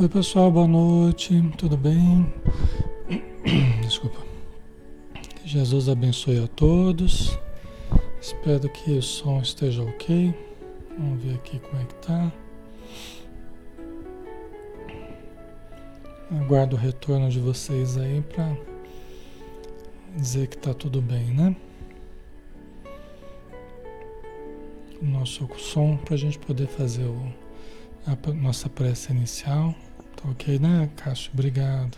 Oi pessoal, boa noite, tudo bem? Desculpa. Que Jesus abençoe a todos. Espero que o som esteja ok. Vamos ver aqui como é que tá. Aguardo o retorno de vocês aí para dizer que tá tudo bem, né? Nosso som para a gente poder fazer o, a nossa prece inicial. Tá ok, né, Cássio? Obrigado.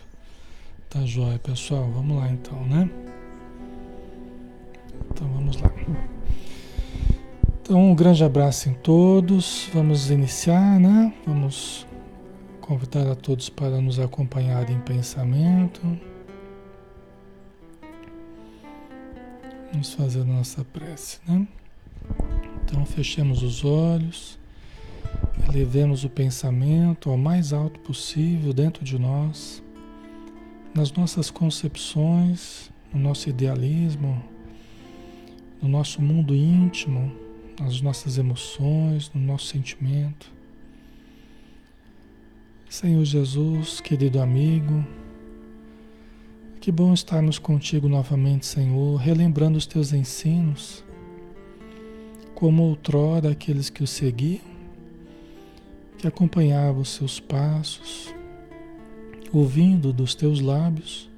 Tá jóia, pessoal. Vamos lá então, né? Então vamos lá. Então, um grande abraço em todos. Vamos iniciar, né? Vamos convidar a todos para nos acompanhar em pensamento. Vamos fazer a nossa prece, né? Então, fechemos os olhos. Elevemos o pensamento ao mais alto possível dentro de nós, nas nossas concepções, no nosso idealismo, no nosso mundo íntimo, nas nossas emoções, no nosso sentimento. Senhor Jesus, querido amigo, que bom estarmos contigo novamente, Senhor, relembrando os teus ensinos, como outrora aqueles que o seguiam que acompanhava os seus passos, ouvindo dos teus lábios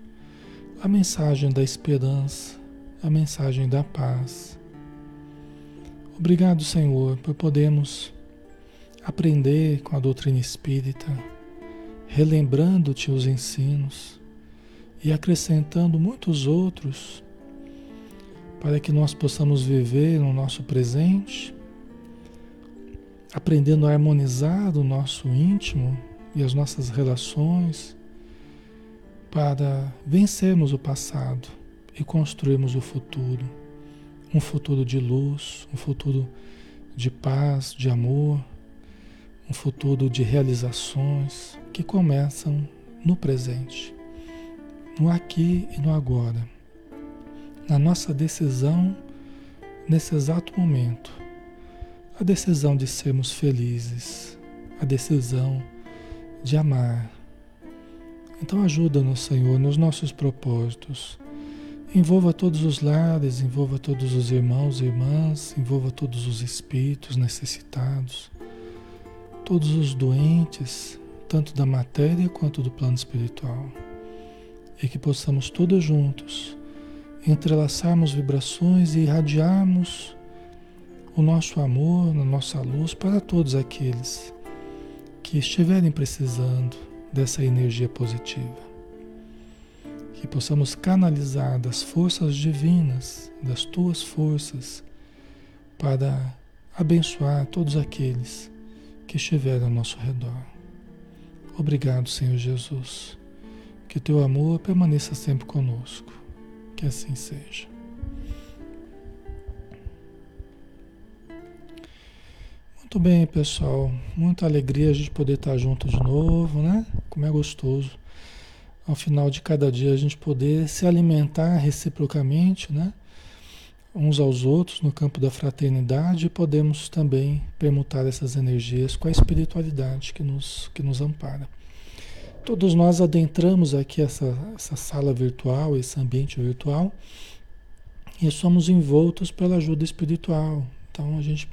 a mensagem da esperança, a mensagem da paz. Obrigado, Senhor, por podermos aprender com a doutrina espírita, relembrando-te os ensinos e acrescentando muitos outros para que nós possamos viver no nosso presente aprendendo a harmonizar o nosso íntimo e as nossas relações para vencermos o passado e construirmos o futuro. Um futuro de luz, um futuro de paz, de amor, um futuro de realizações que começam no presente, no aqui e no agora, na nossa decisão nesse exato momento a decisão de sermos felizes, a decisão de amar. Então ajuda-nos, Senhor, nos nossos propósitos. Envolva todos os lares, envolva todos os irmãos e irmãs, envolva todos os espíritos necessitados, todos os doentes, tanto da matéria quanto do plano espiritual. E que possamos todos juntos entrelaçarmos vibrações e irradiarmos o nosso amor, a nossa luz para todos aqueles que estiverem precisando dessa energia positiva. Que possamos canalizar das forças divinas, das tuas forças, para abençoar todos aqueles que estiverem ao nosso redor. Obrigado, Senhor Jesus. Que teu amor permaneça sempre conosco. Que assim seja. Muito bem, pessoal. Muita alegria a gente poder estar junto de novo, né? Como é gostoso. Ao final de cada dia a gente poder se alimentar reciprocamente, né? Uns aos outros no campo da fraternidade e podemos também permutar essas energias com a espiritualidade que nos, que nos ampara. Todos nós adentramos aqui essa, essa sala virtual, esse ambiente virtual, e somos envoltos pela ajuda espiritual, então a gente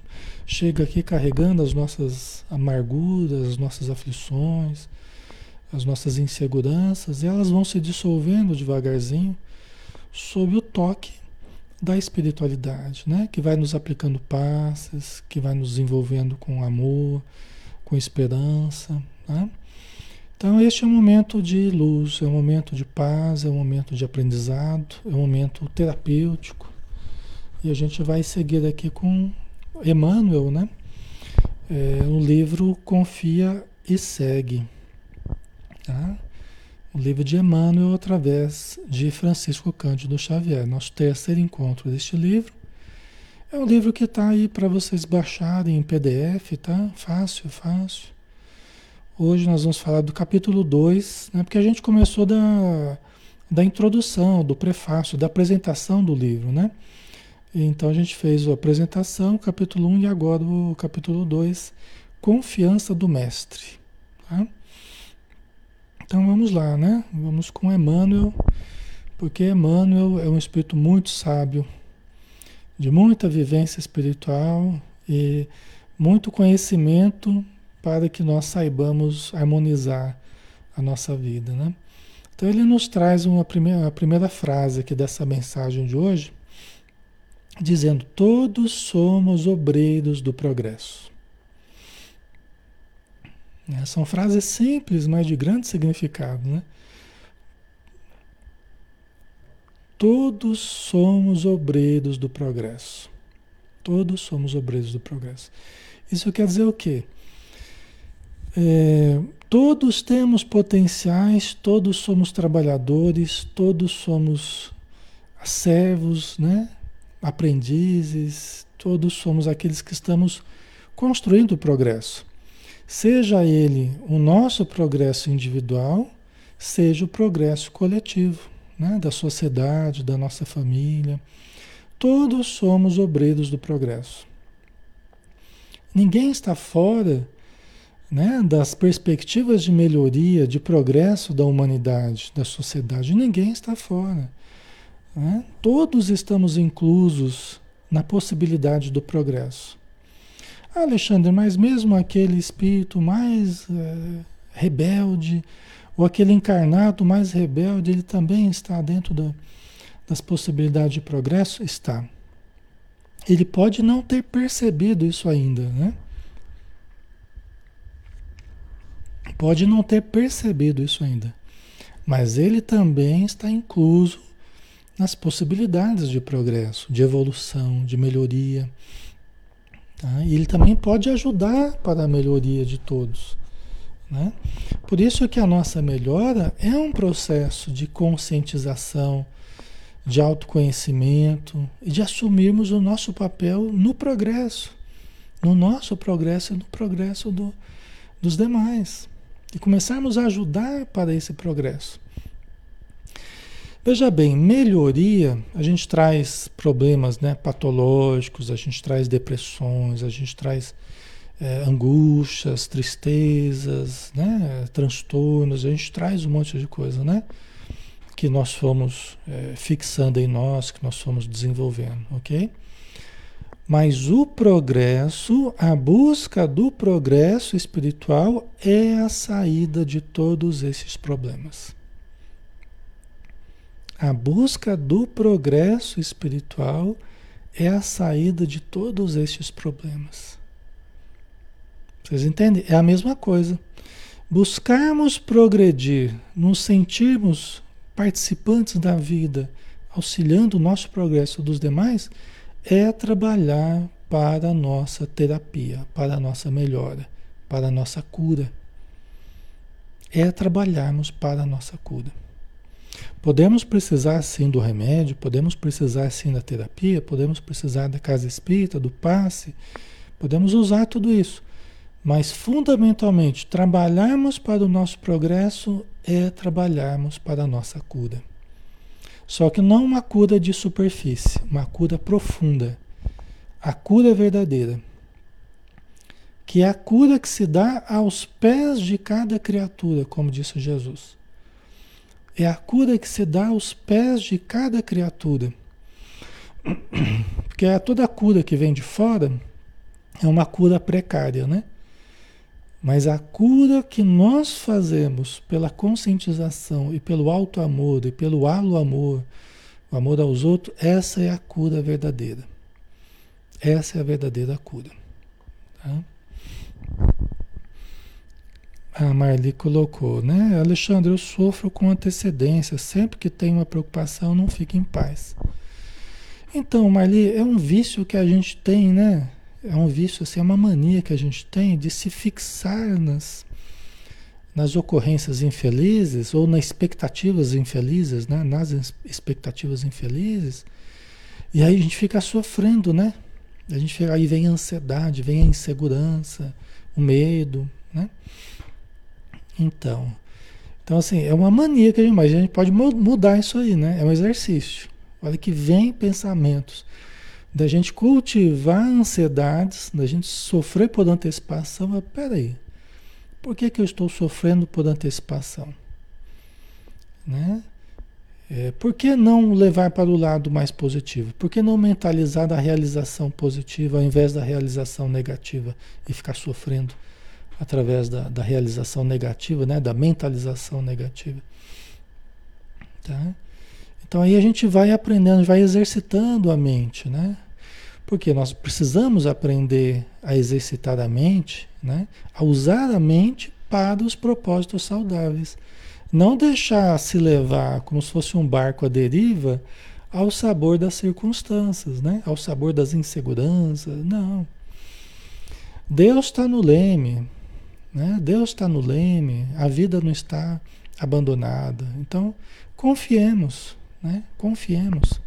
chega aqui carregando as nossas amarguras, as nossas aflições, as nossas inseguranças, e elas vão se dissolvendo devagarzinho sob o toque da espiritualidade, né? Que vai nos aplicando passes, que vai nos envolvendo com amor, com esperança, né? Então este é um momento de luz, é um momento de paz, é um momento de aprendizado, é um momento terapêutico, e a gente vai seguir aqui com Emmanuel, né? É, o livro Confia e Segue. Tá? O livro de Emmanuel através de Francisco Cândido Xavier. Nosso terceiro encontro deste livro. É um livro que está aí para vocês baixarem em PDF, tá? Fácil, fácil. Hoje nós vamos falar do capítulo 2, né? porque a gente começou da, da introdução, do prefácio, da apresentação do livro, né? Então a gente fez a apresentação, capítulo 1 e agora o capítulo 2, confiança do mestre. Tá? Então vamos lá, né? Vamos com Emmanuel, porque Emmanuel é um espírito muito sábio, de muita vivência espiritual e muito conhecimento para que nós saibamos harmonizar a nossa vida, né? Então ele nos traz uma primeira, a primeira frase aqui dessa mensagem de hoje, dizendo: Todos somos obreiros do progresso. É, são frases simples, mas de grande significado, né? Todos somos obreiros do progresso. Todos somos obreiros do progresso. Isso quer dizer o quê? É, todos temos potenciais, todos somos trabalhadores, todos somos servos, né? Aprendizes, todos somos aqueles que estamos construindo o progresso. Seja ele o nosso progresso individual, seja o progresso coletivo, né? da sociedade, da nossa família. Todos somos obreiros do progresso. Ninguém está fora né, das perspectivas de melhoria, de progresso da humanidade, da sociedade. Ninguém está fora. Né? Todos estamos inclusos na possibilidade do progresso. Ah, Alexandre, mas mesmo aquele espírito mais é, rebelde, ou aquele encarnado mais rebelde, ele também está dentro do, das possibilidades de progresso? Está. Ele pode não ter percebido isso ainda, né? Pode não ter percebido isso ainda. Mas ele também está incluso nas possibilidades de progresso, de evolução, de melhoria. Tá? E ele também pode ajudar para a melhoria de todos. Né? Por isso que a nossa melhora é um processo de conscientização, de autoconhecimento e de assumirmos o nosso papel no progresso, no nosso progresso e no progresso do, dos demais. E começarmos a ajudar para esse progresso. Veja bem, melhoria, a gente traz problemas né, patológicos, a gente traz depressões, a gente traz é, angústias, tristezas, né, transtornos, a gente traz um monte de coisa, né? Que nós fomos é, fixando em nós, que nós fomos desenvolvendo, ok? Mas o progresso, a busca do progresso espiritual é a saída de todos esses problemas. A busca do progresso espiritual é a saída de todos estes problemas. Vocês entendem? É a mesma coisa. Buscarmos progredir, nos sentirmos participantes da vida, auxiliando o nosso progresso dos demais, é trabalhar para a nossa terapia, para a nossa melhora, para a nossa cura. É trabalharmos para a nossa cura. Podemos precisar sim do remédio, podemos precisar sim da terapia, podemos precisar da casa espírita, do passe, podemos usar tudo isso. Mas fundamentalmente, trabalharmos para o nosso progresso é trabalharmos para a nossa cura. Só que não uma cura de superfície, uma cura profunda. A cura verdadeira. Que é a cura que se dá aos pés de cada criatura, como disse Jesus. É a cura que se dá aos pés de cada criatura. Porque é toda cura que vem de fora é uma cura precária, né? Mas a cura que nós fazemos pela conscientização e pelo alto amor e pelo halo amor, o amor aos outros, essa é a cura verdadeira. Essa é a verdadeira cura. Tá? A Marli colocou, né? Alexandre, eu sofro com antecedência. Sempre que tenho uma preocupação, não fico em paz. Então, Marli, é um vício que a gente tem, né? É um vício, assim, é uma mania que a gente tem de se fixar nas, nas ocorrências infelizes ou nas expectativas infelizes, né? Nas expectativas infelizes. E aí a gente fica sofrendo, né? A gente fica, aí vem a ansiedade, vem a insegurança, o medo, né? Então, então assim, é uma mania que a gente, mas a gente pode mudar isso aí, né? É um exercício. Olha que vem pensamentos da gente cultivar ansiedades, da gente sofrer por antecipação. Mas peraí, por que, que eu estou sofrendo por antecipação? né? É, por que não levar para o lado mais positivo? Por que não mentalizar da realização positiva ao invés da realização negativa e ficar sofrendo através da, da realização negativa, né? da mentalização negativa? Tá? Então aí a gente vai aprendendo, vai exercitando a mente, né? Porque nós precisamos aprender a exercitar a mente, né? a usar a mente para os propósitos saudáveis. Não deixar se levar como se fosse um barco à deriva ao sabor das circunstâncias, né? ao sabor das inseguranças. Não. Deus está no leme. Né? Deus está no leme. A vida não está abandonada. Então, confiemos. Né? Confiemos.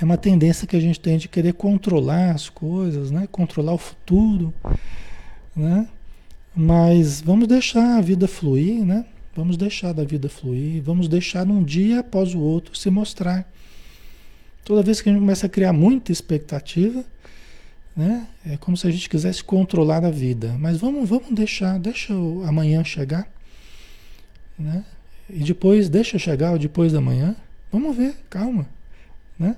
É uma tendência que a gente tem de querer controlar as coisas, né? controlar o futuro. Né? Mas vamos deixar a vida fluir, né? Vamos deixar da vida fluir, vamos deixar um dia após o outro se mostrar. Toda vez que a gente começa a criar muita expectativa, né? É como se a gente quisesse controlar a vida. Mas vamos, vamos deixar, deixa o amanhã chegar, né? E depois, deixa chegar o depois da manhã. Vamos ver, calma, né?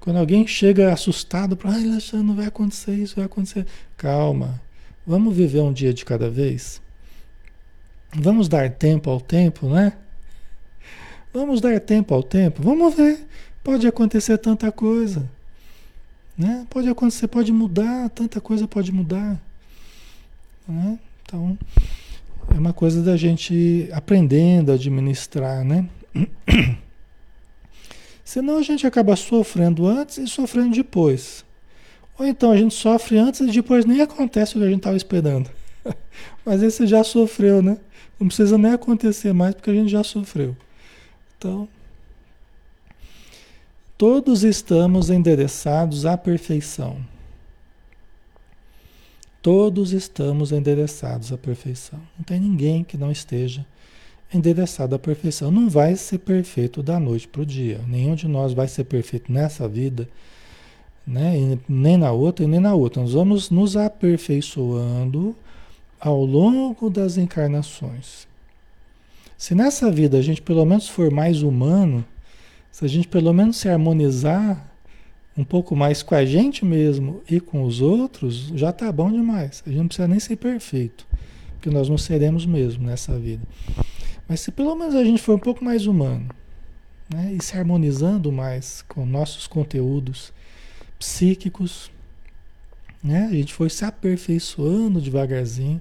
Quando alguém chega assustado, para, ai, não vai acontecer isso, vai acontecer. Calma, vamos viver um dia de cada vez. Vamos dar tempo ao tempo, né? Vamos dar tempo ao tempo. Vamos ver. Pode acontecer tanta coisa. Né? Pode acontecer, pode mudar, tanta coisa pode mudar. Né? Então, é uma coisa da gente aprendendo a administrar, né? Senão a gente acaba sofrendo antes e sofrendo depois. Ou então a gente sofre antes e depois nem acontece o que a gente estava esperando. Mas esse já sofreu, né? Não precisa nem acontecer mais porque a gente já sofreu. Então, todos estamos endereçados à perfeição. Todos estamos endereçados à perfeição. Não tem ninguém que não esteja endereçado à perfeição. Não vai ser perfeito da noite para o dia. Nenhum de nós vai ser perfeito nessa vida, né? E nem na outra e nem na outra. Nós vamos nos aperfeiçoando ao longo das encarnações. Se nessa vida a gente pelo menos for mais humano, se a gente pelo menos se harmonizar um pouco mais com a gente mesmo e com os outros, já está bom demais. A gente não precisa nem ser perfeito, porque nós não seremos mesmo nessa vida. Mas se pelo menos a gente for um pouco mais humano, né, e se harmonizando mais com nossos conteúdos psíquicos, né? A gente foi se aperfeiçoando devagarzinho.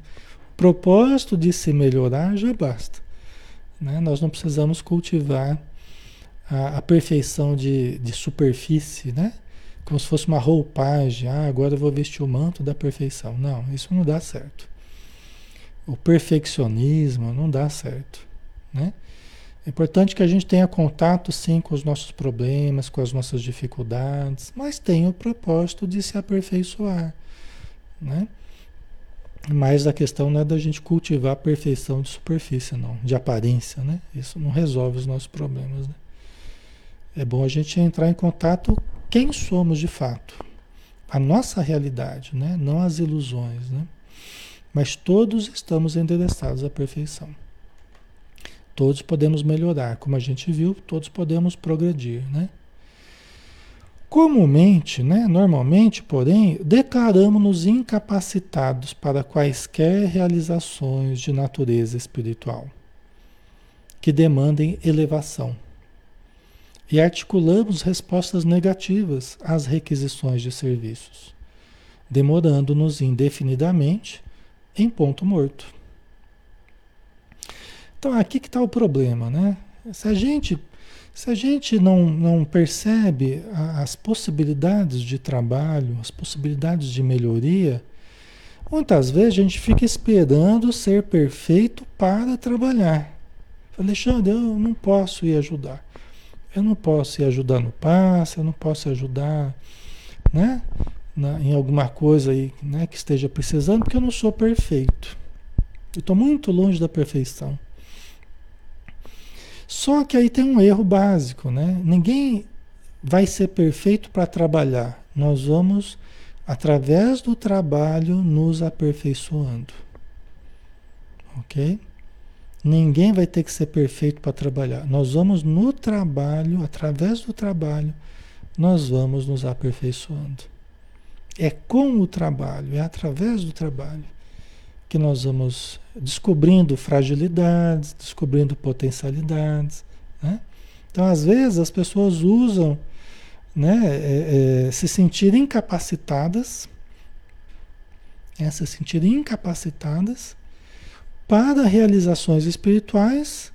O propósito de se melhorar já basta. Né? Nós não precisamos cultivar a, a perfeição de, de superfície, né? Como se fosse uma roupagem. Ah, agora eu vou vestir o manto da perfeição. Não, isso não dá certo. O perfeccionismo não dá certo, né? É importante que a gente tenha contato sim com os nossos problemas, com as nossas dificuldades, mas tenha o propósito de se aperfeiçoar, né? Mas a questão não é da gente cultivar a perfeição de superfície, não, de aparência, né? Isso não resolve os nossos problemas, né? É bom a gente entrar em contato quem somos de fato, a nossa realidade, né? Não as ilusões, né? Mas todos estamos endereçados à perfeição. Todos podemos melhorar, como a gente viu, todos podemos progredir, né? Comumente, né, normalmente, porém, declaramos-nos incapacitados para quaisquer realizações de natureza espiritual que demandem elevação. E articulamos respostas negativas às requisições de serviços, demorando-nos indefinidamente em ponto morto. Então aqui que está o problema, né? Se a gente, se a gente não, não percebe as possibilidades de trabalho, as possibilidades de melhoria, muitas vezes a gente fica esperando ser perfeito para trabalhar. Alexandre, eu não posso ir ajudar. Eu não posso ir ajudar no passe, eu não posso ajudar né, na, em alguma coisa aí, né, que esteja precisando, porque eu não sou perfeito. Eu estou muito longe da perfeição. Só que aí tem um erro básico, né? Ninguém vai ser perfeito para trabalhar. Nós vamos, através do trabalho, nos aperfeiçoando. Ok? Ninguém vai ter que ser perfeito para trabalhar. Nós vamos no trabalho, através do trabalho, nós vamos nos aperfeiçoando. É com o trabalho, é através do trabalho que nós vamos descobrindo fragilidades, descobrindo potencialidades. Né? Então, às vezes, as pessoas usam né, é, é, se sentir incapacitadas, é, se sentir incapacitadas para realizações espirituais,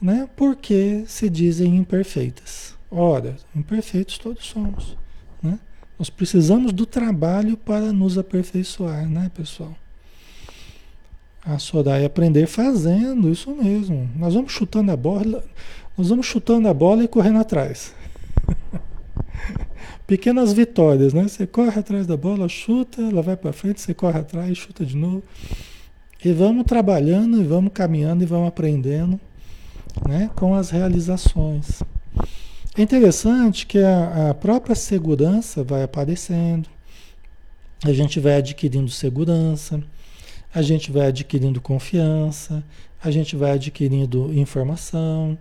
né, porque se dizem imperfeitas. Ora, imperfeitos todos somos. Né? Nós precisamos do trabalho para nos aperfeiçoar, né, pessoal? A Soraya aprender fazendo, isso mesmo. Nós vamos chutando a bola, nós vamos chutando a bola e correndo atrás. Pequenas vitórias, né? Você corre atrás da bola, chuta, ela vai para frente, você corre atrás, chuta de novo. E vamos trabalhando, e vamos caminhando, e vamos aprendendo, né? Com as realizações. É interessante que a, a própria segurança vai aparecendo, a gente vai adquirindo segurança, a gente vai adquirindo confiança, a gente vai adquirindo informação,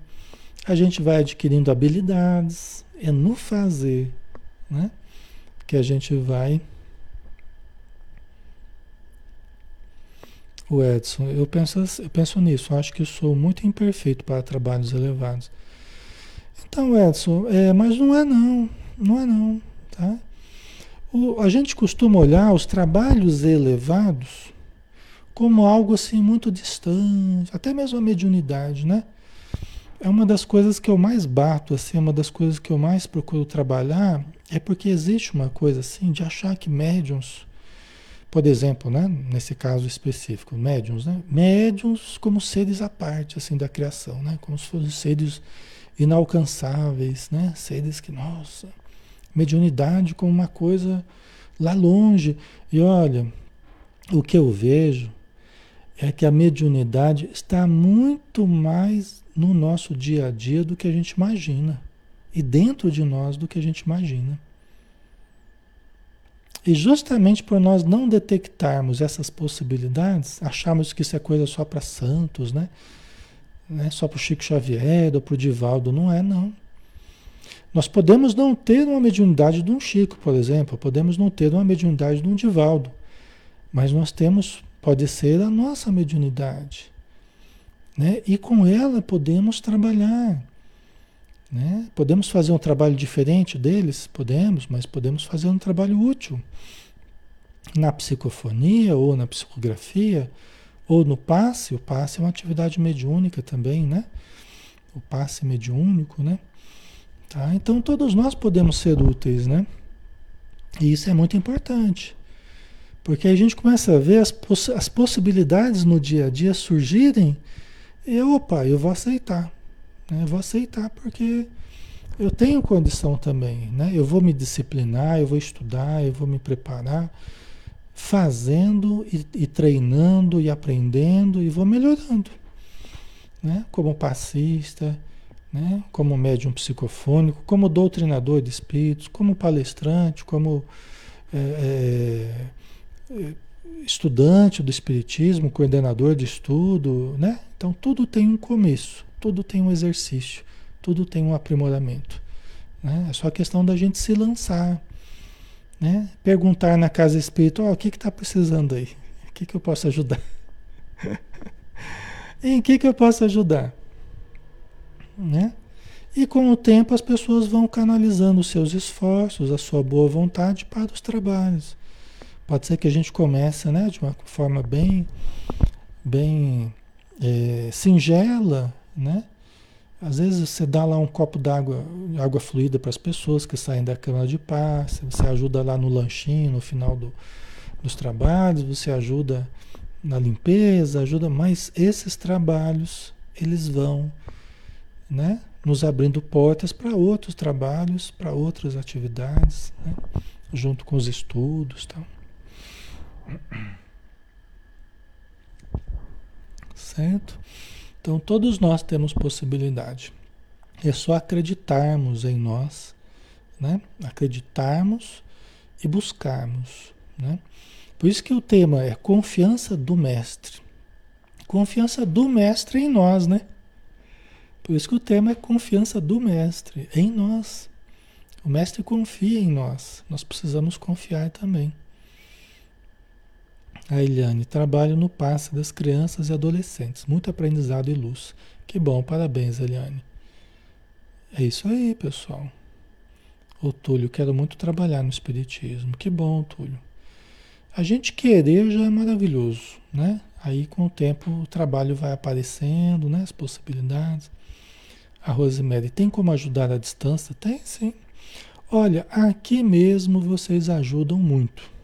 a gente vai adquirindo habilidades. É no fazer, né? Que a gente vai. O Edson, eu penso, eu penso nisso, eu acho que sou muito imperfeito para trabalhos elevados. Então, Edson, é, mas não é não, não é não, tá? O, a gente costuma olhar os trabalhos elevados como algo assim muito distante, até mesmo a mediunidade, né? É uma das coisas que eu mais bato, assim, uma das coisas que eu mais procuro trabalhar, é porque existe uma coisa assim de achar que médiums, por exemplo, né, nesse caso específico, médiums, né? Médiums como seres à parte assim da criação, né? Como se fossem seres inalcançáveis, né? Seres que, nossa, mediunidade como uma coisa lá longe. E olha, o que eu vejo é que a mediunidade está muito mais no nosso dia a dia do que a gente imagina. E dentro de nós do que a gente imagina. E justamente por nós não detectarmos essas possibilidades, acharmos que isso é coisa só para santos, né? né? Só para o Chico Xavier ou para o Divaldo. Não é, não. Nós podemos não ter uma mediunidade de um Chico, por exemplo, podemos não ter uma mediunidade de um Divaldo, mas nós temos, pode ser a nossa mediunidade. Né? E com ela podemos trabalhar. Né? Podemos fazer um trabalho diferente deles? Podemos, mas podemos fazer um trabalho útil. Na psicofonia ou na psicografia, ou no passe, o passe é uma atividade mediúnica também, né? O passe mediúnico, né? Tá? Então todos nós podemos ser úteis, né? E isso é muito importante. Porque a gente começa a ver as, poss as possibilidades no dia a dia surgirem e opa, eu vou aceitar. Né? Eu vou aceitar porque eu tenho condição também, né? Eu vou me disciplinar, eu vou estudar, eu vou me preparar fazendo e, e, treinando e aprendendo e vou melhorando, né? Como passista, né? Como médium psicofônico, como doutrinador de espíritos, como palestrante, como é, é, estudante do espiritismo, coordenador de estudo, né? Então tudo tem um começo, tudo tem um exercício, tudo tem um aprimoramento. Né? É só questão da gente se lançar, né? Perguntar na casa espiritual, oh, o que está precisando aí? O que, que eu posso ajudar? em que, que eu posso ajudar? Né? E com o tempo as pessoas vão canalizando os seus esforços, a sua boa vontade para os trabalhos. Pode ser que a gente comece né, de uma forma bem, bem é, singela, né? Às vezes você dá lá um copo d'água, água fluida para as pessoas que saem da cama de paz, você ajuda lá no lanchinho, no final do, dos trabalhos, você ajuda na limpeza, ajuda, mas esses trabalhos, eles vão, né, nos abrindo portas para outros trabalhos, para outras atividades, né, junto com os estudos, tal. Certo? Então, todos nós temos possibilidade. É só acreditarmos em nós, né? Acreditarmos e buscarmos, né? Por isso que o tema é confiança do mestre. Confiança do mestre em nós, né? Por isso que o tema é confiança do mestre em nós. O mestre confia em nós. Nós precisamos confiar também. A Eliane, trabalho no passe das crianças e adolescentes. Muito aprendizado e luz. Que bom, parabéns, Eliane. É isso aí, pessoal. Ô Túlio, quero muito trabalhar no Espiritismo. Que bom, Túlio. A gente querer já é maravilhoso, né? Aí com o tempo o trabalho vai aparecendo, né? As possibilidades. A Rosemary, tem como ajudar à distância? Tem sim. Olha, aqui mesmo vocês ajudam muito.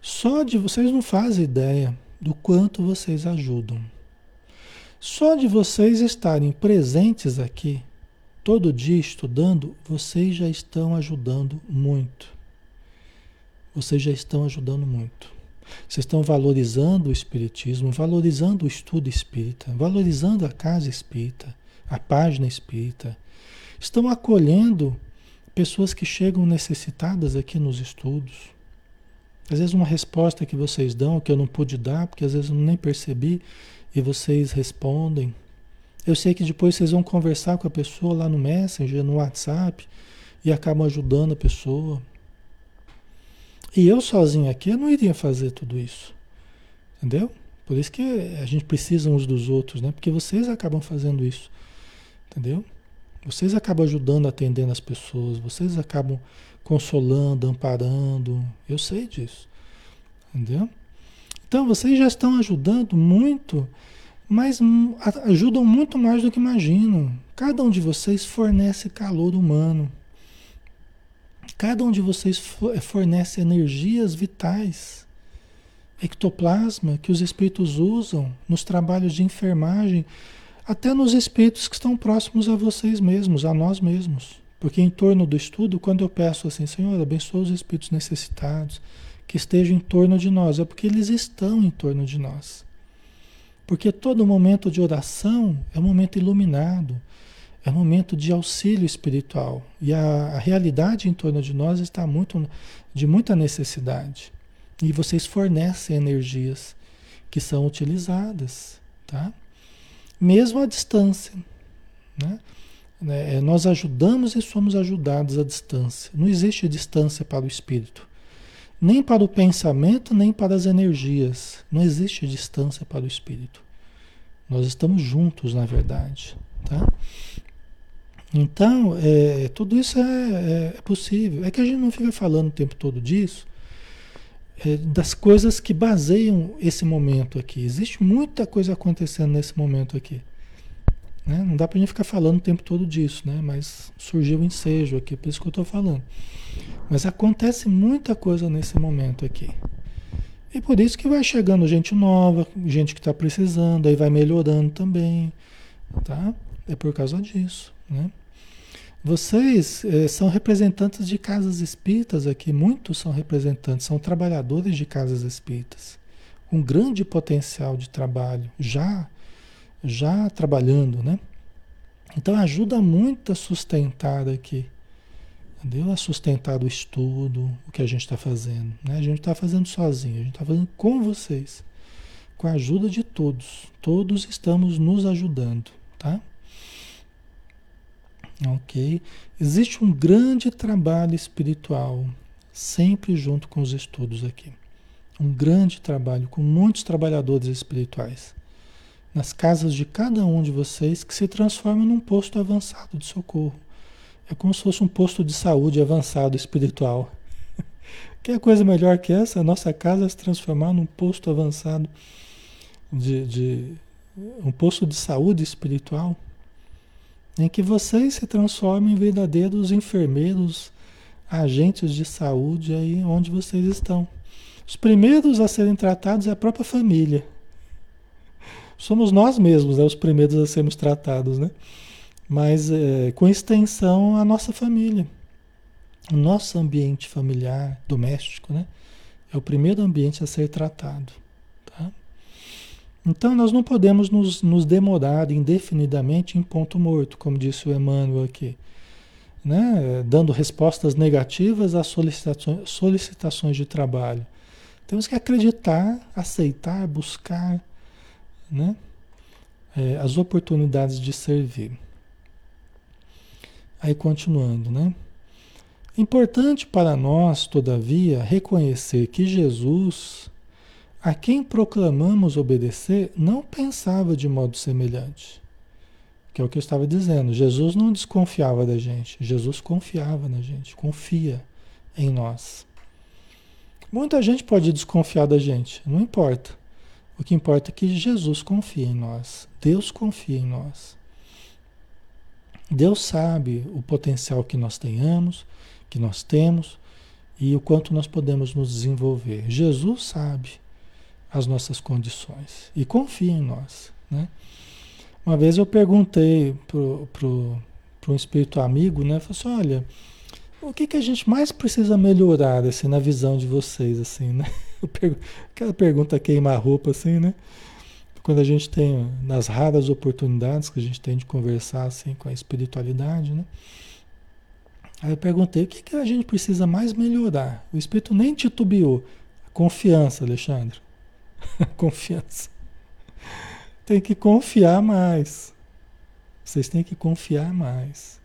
Só de vocês não fazem ideia do quanto vocês ajudam. Só de vocês estarem presentes aqui, todo dia estudando, vocês já estão ajudando muito. Vocês já estão ajudando muito. Vocês estão valorizando o Espiritismo, valorizando o estudo espírita, valorizando a casa espírita, a página espírita. Estão acolhendo pessoas que chegam necessitadas aqui nos estudos. Às vezes uma resposta que vocês dão, que eu não pude dar, porque às vezes eu nem percebi, e vocês respondem. Eu sei que depois vocês vão conversar com a pessoa lá no Messenger, no WhatsApp, e acabam ajudando a pessoa. E eu sozinho aqui, eu não iria fazer tudo isso. Entendeu? Por isso que a gente precisa uns dos outros, né? Porque vocês acabam fazendo isso. Entendeu? Vocês acabam ajudando, atendendo as pessoas, vocês acabam consolando, amparando. Eu sei disso. Entendeu? Então vocês já estão ajudando muito, mas ajudam muito mais do que imaginam. Cada um de vocês fornece calor humano. Cada um de vocês fornece energias vitais, ectoplasma que os espíritos usam nos trabalhos de enfermagem, até nos espíritos que estão próximos a vocês mesmos, a nós mesmos. Porque em torno do estudo, quando eu peço assim, Senhor, abençoa os espíritos necessitados, que estejam em torno de nós, é porque eles estão em torno de nós. Porque todo momento de oração é um momento iluminado, é um momento de auxílio espiritual. E a, a realidade em torno de nós está muito de muita necessidade. E vocês fornecem energias que são utilizadas, tá? Mesmo à distância, né? Né? É, nós ajudamos e somos ajudados à distância. Não existe distância para o espírito. Nem para o pensamento, nem para as energias. Não existe distância para o espírito. Nós estamos juntos, na verdade. Tá? Então, é, tudo isso é, é, é, possível. É que a gente não fica falando o tempo todo disso, é, das coisas que baseiam esse momento aqui. Existe muita coisa acontecendo nesse momento aqui. Né? Não dá para a gente ficar falando o tempo todo disso, né? mas surgiu o ensejo aqui, por isso que eu estou falando. Mas acontece muita coisa nesse momento aqui. E por isso que vai chegando gente nova, gente que está precisando, aí vai melhorando também. Tá? É por causa disso. Né? Vocês eh, são representantes de casas espíritas aqui, muitos são representantes, são trabalhadores de casas espíritas, com grande potencial de trabalho, já já trabalhando, né? Então ajuda muito a sustentar aqui, entendeu? A sustentar o estudo, o que a gente está fazendo. Né? A gente está fazendo sozinho, a gente está fazendo com vocês, com a ajuda de todos. Todos estamos nos ajudando, tá? Ok? Existe um grande trabalho espiritual, sempre junto com os estudos aqui. Um grande trabalho, com muitos trabalhadores espirituais nas casas de cada um de vocês que se transforma num posto avançado de socorro. É como se fosse um posto de saúde avançado espiritual. Que coisa melhor que essa? A nossa casa se transformar num posto avançado de, de um posto de saúde espiritual, em que vocês se transformem em verdadeiros enfermeiros, agentes de saúde aí onde vocês estão. Os primeiros a serem tratados é a própria família somos nós mesmos, né, os primeiros a sermos tratados, né? Mas é, com extensão a nossa família, o nosso ambiente familiar, doméstico, né? É o primeiro ambiente a ser tratado. Tá? Então nós não podemos nos, nos demorar indefinidamente em ponto morto, como disse o Emmanuel aqui. Né? Dando respostas negativas às solicitações, solicitações de trabalho. Temos que acreditar, aceitar, buscar né? É, as oportunidades de servir. Aí continuando, né? Importante para nós, todavia, reconhecer que Jesus, a quem proclamamos obedecer, não pensava de modo semelhante. Que é o que eu estava dizendo. Jesus não desconfiava da gente, Jesus confiava na gente, confia em nós. Muita gente pode desconfiar da gente, não importa. O que importa é que Jesus confia em nós, Deus confia em nós. Deus sabe o potencial que nós tenhamos, que nós temos e o quanto nós podemos nos desenvolver. Jesus sabe as nossas condições e confia em nós. Né? Uma vez eu perguntei para um espírito amigo, né? Falei assim, olha, o que, que a gente mais precisa melhorar assim, na visão de vocês, assim, né? Aquela pergunta queima-roupa, assim, né? Quando a gente tem, nas raras oportunidades que a gente tem de conversar assim com a espiritualidade, né? Aí eu perguntei, o que, que a gente precisa mais melhorar? O Espírito nem titubeou. Confiança, Alexandre. confiança. Tem que confiar mais. Vocês têm que confiar mais.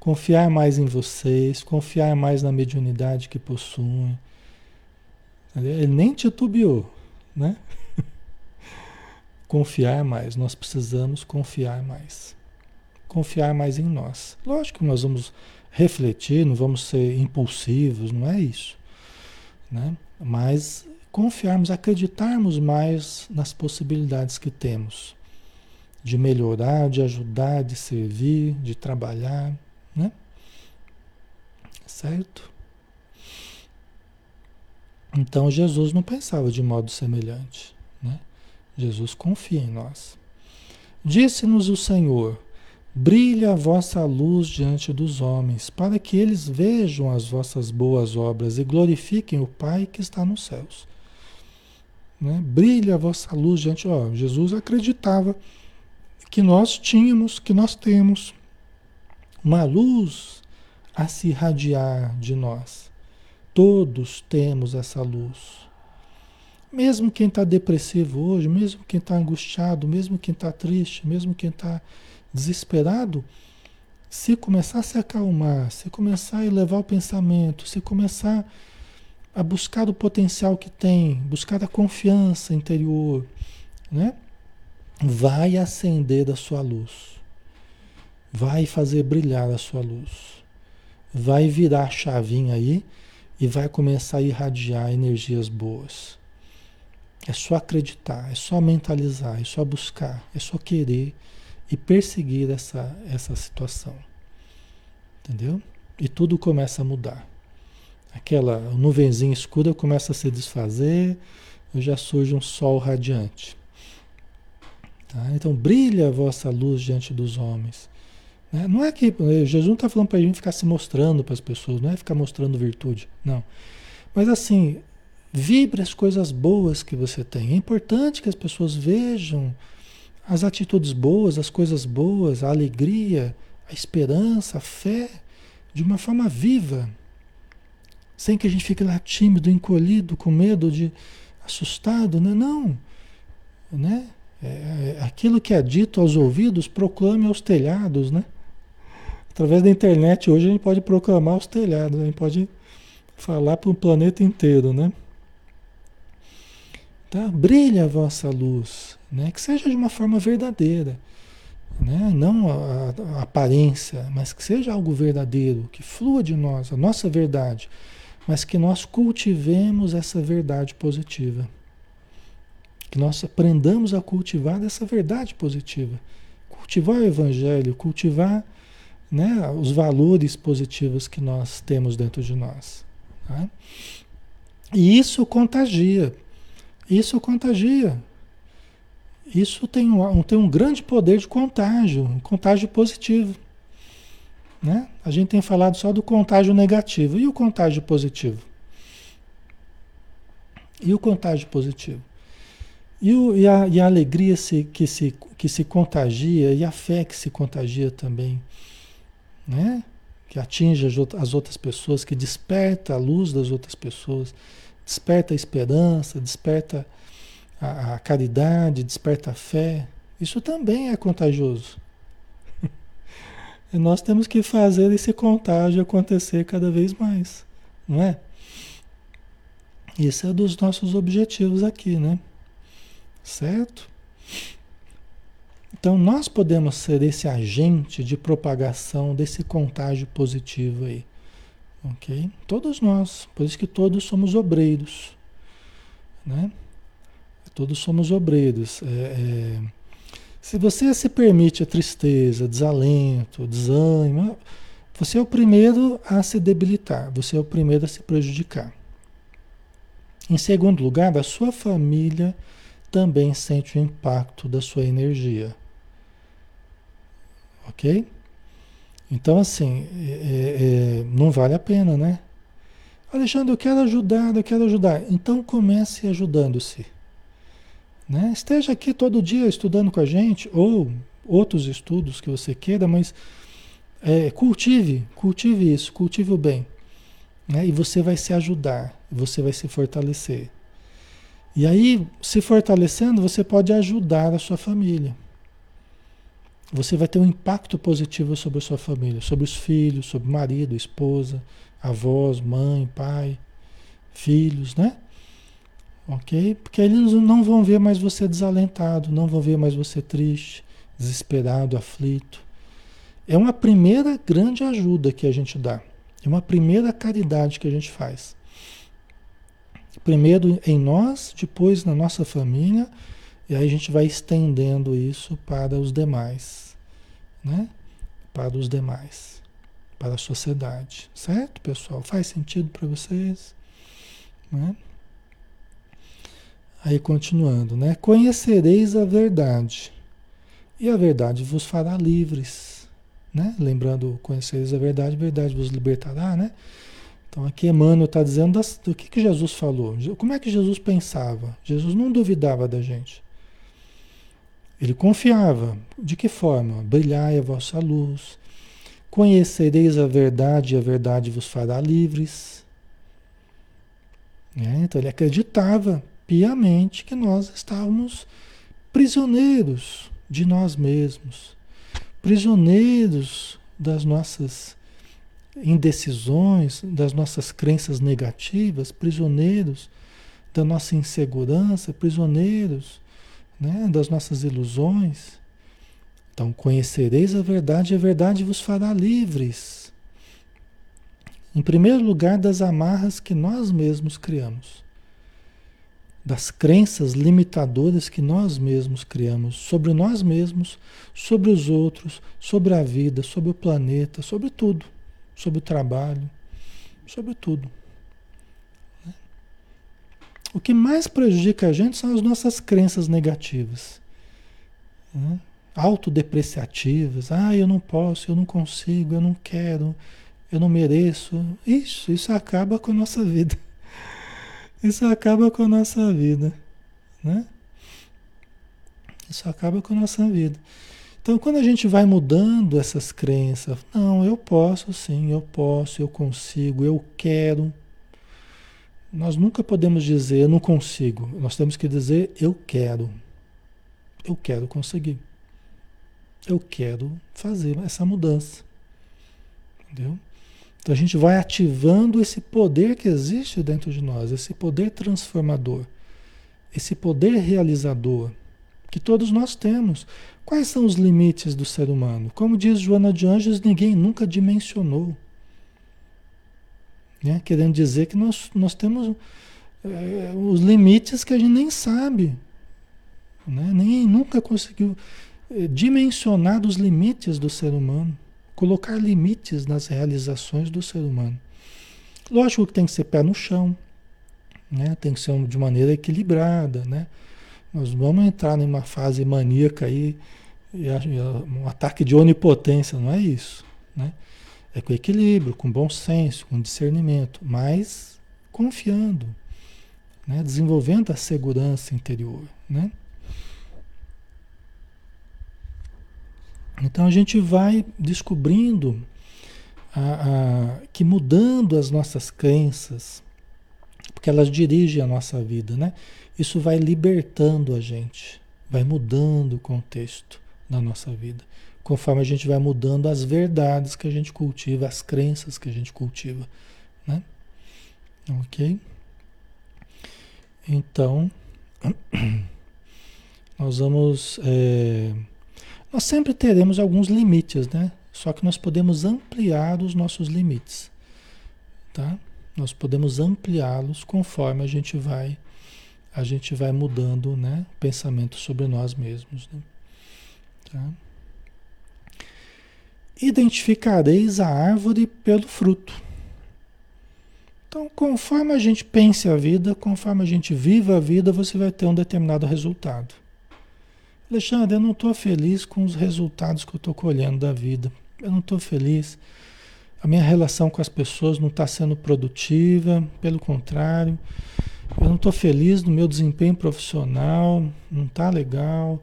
Confiar mais em vocês, confiar mais na mediunidade que possuem. Ele nem titubeou, né? confiar mais, nós precisamos confiar mais. Confiar mais em nós. Lógico que nós vamos refletir, não vamos ser impulsivos, não é isso. Né? Mas confiarmos, acreditarmos mais nas possibilidades que temos de melhorar, de ajudar, de servir, de trabalhar, né? Certo? Então Jesus não pensava de modo semelhante, né? Jesus confia em nós. Disse-nos o Senhor: Brilha a vossa luz diante dos homens, para que eles vejam as vossas boas obras e glorifiquem o Pai que está nos céus. Né? Brilha a vossa luz diante. Ó, Jesus acreditava que nós tínhamos, que nós temos uma luz a se irradiar de nós. Todos temos essa luz. Mesmo quem está depressivo hoje, mesmo quem está angustiado, mesmo quem está triste, mesmo quem está desesperado, se começar a se acalmar, se começar a elevar o pensamento, se começar a buscar o potencial que tem, buscar a confiança interior, né? Vai acender da sua luz. Vai fazer brilhar a sua luz. Vai virar a chavinha aí e vai começar a irradiar energias boas. É só acreditar, é só mentalizar, é só buscar, é só querer e perseguir essa, essa situação. Entendeu? E tudo começa a mudar. Aquela nuvenzinha escura começa a se desfazer, já surge um sol radiante. Tá? Então brilha a vossa luz diante dos homens. Né? Não é que Jesus não está falando para a gente ficar se mostrando para as pessoas, não é ficar mostrando virtude, não. Mas assim, vibre as coisas boas que você tem. É importante que as pessoas vejam as atitudes boas, as coisas boas, a alegria, a esperança, a fé, de uma forma viva, sem que a gente fique lá tímido, encolhido, com medo de assustado, né? Não, né? É, é, aquilo que é dito aos ouvidos, proclame aos telhados, né? Através da internet hoje a gente pode proclamar aos telhados, a gente pode falar para o planeta inteiro, né? Tá? Brilha a vossa luz, né? que seja de uma forma verdadeira. Né? Não a, a, aparência, mas que seja algo verdadeiro, que flua de nós, a nossa verdade, mas que nós cultivemos essa verdade positiva. Que nós aprendamos a cultivar essa verdade positiva. Cultivar o evangelho, cultivar né, os valores positivos que nós temos dentro de nós. Tá? E isso contagia. Isso contagia. Isso tem um, tem um grande poder de contágio, um contágio positivo. Né? A gente tem falado só do contágio negativo. E o contágio positivo? E o contágio positivo? E, o, e, a, e a, alegria se, que, se, que se contagia, e a fé que se contagia também, né? que atinge as outras pessoas, que desperta a luz das outras pessoas desperta a esperança, desperta a, a caridade, desperta a fé. Isso também é contagioso. e nós temos que fazer esse contágio acontecer cada vez mais, não é? Esse é um dos nossos objetivos aqui, né? Certo? Então nós podemos ser esse agente de propagação desse contágio positivo aí. Ok? Todos nós. Por isso que todos somos obreiros. Né? Todos somos obreiros. É, é, se você se permite a tristeza, desalento, desânimo, você é o primeiro a se debilitar, você é o primeiro a se prejudicar. Em segundo lugar, a sua família também sente o impacto da sua energia. Ok? Então, assim, é, é, é, não vale a pena, né? Alexandre, eu quero ajudar, eu quero ajudar. Então comece ajudando-se. Né? Esteja aqui todo dia estudando com a gente, ou outros estudos que você queira, mas é, cultive, cultive isso, cultive o bem. Né? E você vai se ajudar, você vai se fortalecer. E aí, se fortalecendo, você pode ajudar a sua família você vai ter um impacto positivo sobre a sua família, sobre os filhos, sobre o marido, esposa, avós, mãe, pai, filhos, né? Ok? Porque eles não vão ver mais você desalentado, não vão ver mais você triste, desesperado, aflito. É uma primeira grande ajuda que a gente dá. É uma primeira caridade que a gente faz. Primeiro em nós, depois na nossa família e aí a gente vai estendendo isso para os demais, né? Para os demais, para a sociedade, certo, pessoal? Faz sentido para vocês? Né? Aí continuando, né? Conhecereis a verdade, e a verdade vos fará livres, né? Lembrando, conhecereis a verdade, a verdade vos libertará, né? Então aqui Emmanuel está dizendo das, do que, que Jesus falou. Como é que Jesus pensava? Jesus não duvidava da gente. Ele confiava. De que forma? Brilhai a vossa luz. Conhecereis a verdade e a verdade vos fará livres. É, então ele acreditava piamente que nós estávamos prisioneiros de nós mesmos, prisioneiros das nossas indecisões, das nossas crenças negativas, prisioneiros da nossa insegurança, prisioneiros né, das nossas ilusões. Então, conhecereis a verdade e a verdade vos fará livres. Em primeiro lugar, das amarras que nós mesmos criamos, das crenças limitadoras que nós mesmos criamos sobre nós mesmos, sobre os outros, sobre a vida, sobre o planeta, sobre tudo, sobre o trabalho, sobre tudo. O que mais prejudica a gente são as nossas crenças negativas. Né? Autodepreciativas. Ah, eu não posso, eu não consigo, eu não quero, eu não mereço. Isso, isso acaba com a nossa vida. Isso acaba com a nossa vida. Né? Isso acaba com a nossa vida. Então, quando a gente vai mudando essas crenças, não, eu posso sim, eu posso, eu consigo, eu quero. Nós nunca podemos dizer eu não consigo. Nós temos que dizer eu quero. Eu quero conseguir. Eu quero fazer essa mudança. Entendeu? Então a gente vai ativando esse poder que existe dentro de nós, esse poder transformador, esse poder realizador que todos nós temos. Quais são os limites do ser humano? Como diz Joana de Anjos, ninguém nunca dimensionou. Né? Querendo dizer que nós, nós temos é, os limites que a gente nem sabe. Né? Nem, nunca conseguiu é, dimensionar os limites do ser humano. Colocar limites nas realizações do ser humano. Lógico que tem que ser pé no chão. Né? Tem que ser de maneira equilibrada. Né? Nós vamos entrar numa fase maníaca aí, um ataque de onipotência, não é isso. Né? É com equilíbrio, com bom senso, com discernimento, mas confiando, né? desenvolvendo a segurança interior. Né? Então a gente vai descobrindo a, a, que mudando as nossas crenças, porque elas dirigem a nossa vida, né? Isso vai libertando a gente, vai mudando o contexto da nossa vida, conforme a gente vai mudando as verdades que a gente cultiva, as crenças que a gente cultiva, né? Ok? Então, nós vamos. É, nós sempre teremos alguns limites, né? Só que nós podemos ampliar os nossos limites, tá? Nós podemos ampliá-los conforme a gente vai a gente vai mudando, né, pensamento sobre nós mesmos, né? Tá? Identificareis a árvore pelo fruto. Então, conforme a gente pense a vida, conforme a gente viva a vida, você vai ter um determinado resultado. Alexandre, eu não estou feliz com os resultados que eu estou colhendo da vida. Eu não estou feliz. A minha relação com as pessoas não está sendo produtiva, pelo contrário. Eu não estou feliz no meu desempenho profissional, não está legal.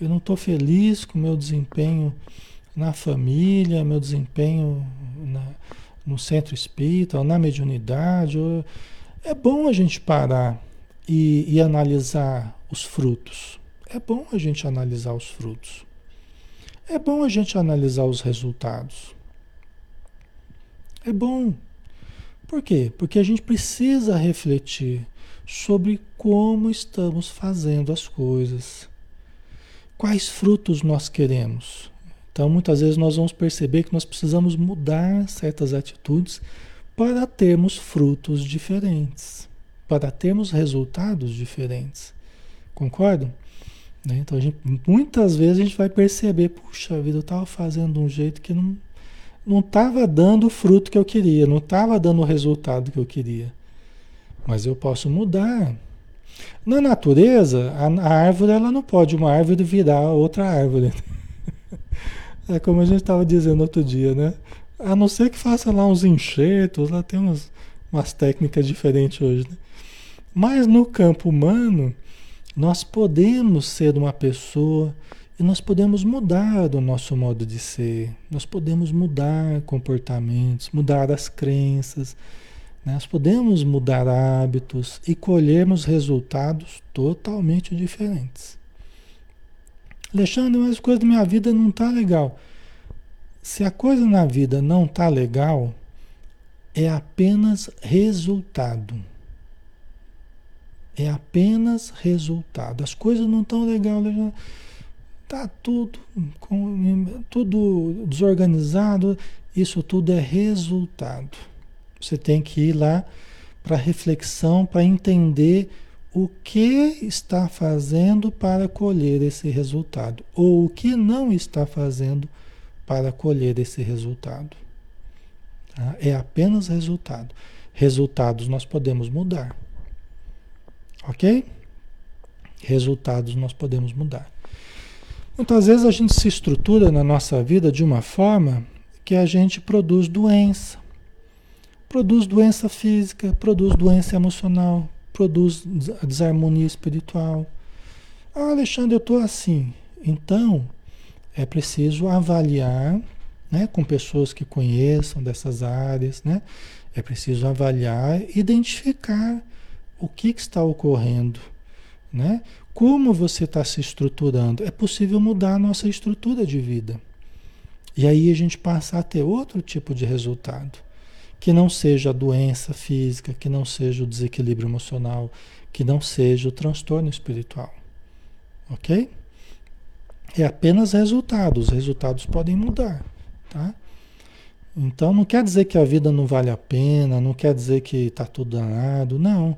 Eu não estou feliz com o meu desempenho na família, meu desempenho na, no centro espírita, na mediunidade. Ou... É bom a gente parar e, e analisar os frutos. É bom a gente analisar os frutos. É bom a gente analisar os resultados. É bom. Por quê? Porque a gente precisa refletir sobre como estamos fazendo as coisas. Quais frutos nós queremos? Então, muitas vezes nós vamos perceber que nós precisamos mudar certas atitudes para termos frutos diferentes, para termos resultados diferentes. Concordam? Né? Então, gente, muitas vezes a gente vai perceber, puxa vida, eu estava fazendo de um jeito que não não estava dando o fruto que eu queria, não estava dando o resultado que eu queria. Mas eu posso mudar. Na natureza, a, a árvore ela não pode uma árvore virar outra árvore. é como a gente estava dizendo outro dia, né? A não ser que faça lá uns enxertos, lá tem umas, umas técnicas diferentes hoje. Né? Mas no campo humano, nós podemos ser uma pessoa e nós podemos mudar o nosso modo de ser, nós podemos mudar comportamentos, mudar as crenças, né? nós podemos mudar hábitos e colhermos resultados totalmente diferentes. Alexandre, mas a coisa da minha vida não está legal. Se a coisa na vida não está legal, é apenas resultado. É apenas resultado. As coisas não estão legais. Está tudo, com, tudo desorganizado. Isso tudo é resultado. Você tem que ir lá para reflexão, para entender o que está fazendo para colher esse resultado, ou o que não está fazendo para colher esse resultado. Tá? É apenas resultado. Resultados nós podemos mudar. Ok? Resultados nós podemos mudar. Muitas vezes a gente se estrutura na nossa vida de uma forma que a gente produz doença. Produz doença física, produz doença emocional, produz desarmonia espiritual. Ah, Alexandre, eu estou assim. Então, é preciso avaliar, né, com pessoas que conheçam dessas áreas, né? É preciso avaliar, identificar o que, que está ocorrendo, né? Como você está se estruturando? É possível mudar a nossa estrutura de vida. E aí a gente passa a ter outro tipo de resultado. Que não seja a doença física, que não seja o desequilíbrio emocional, que não seja o transtorno espiritual. Ok? É apenas resultados. Os resultados podem mudar. Tá? Então não quer dizer que a vida não vale a pena, não quer dizer que está tudo danado. Não.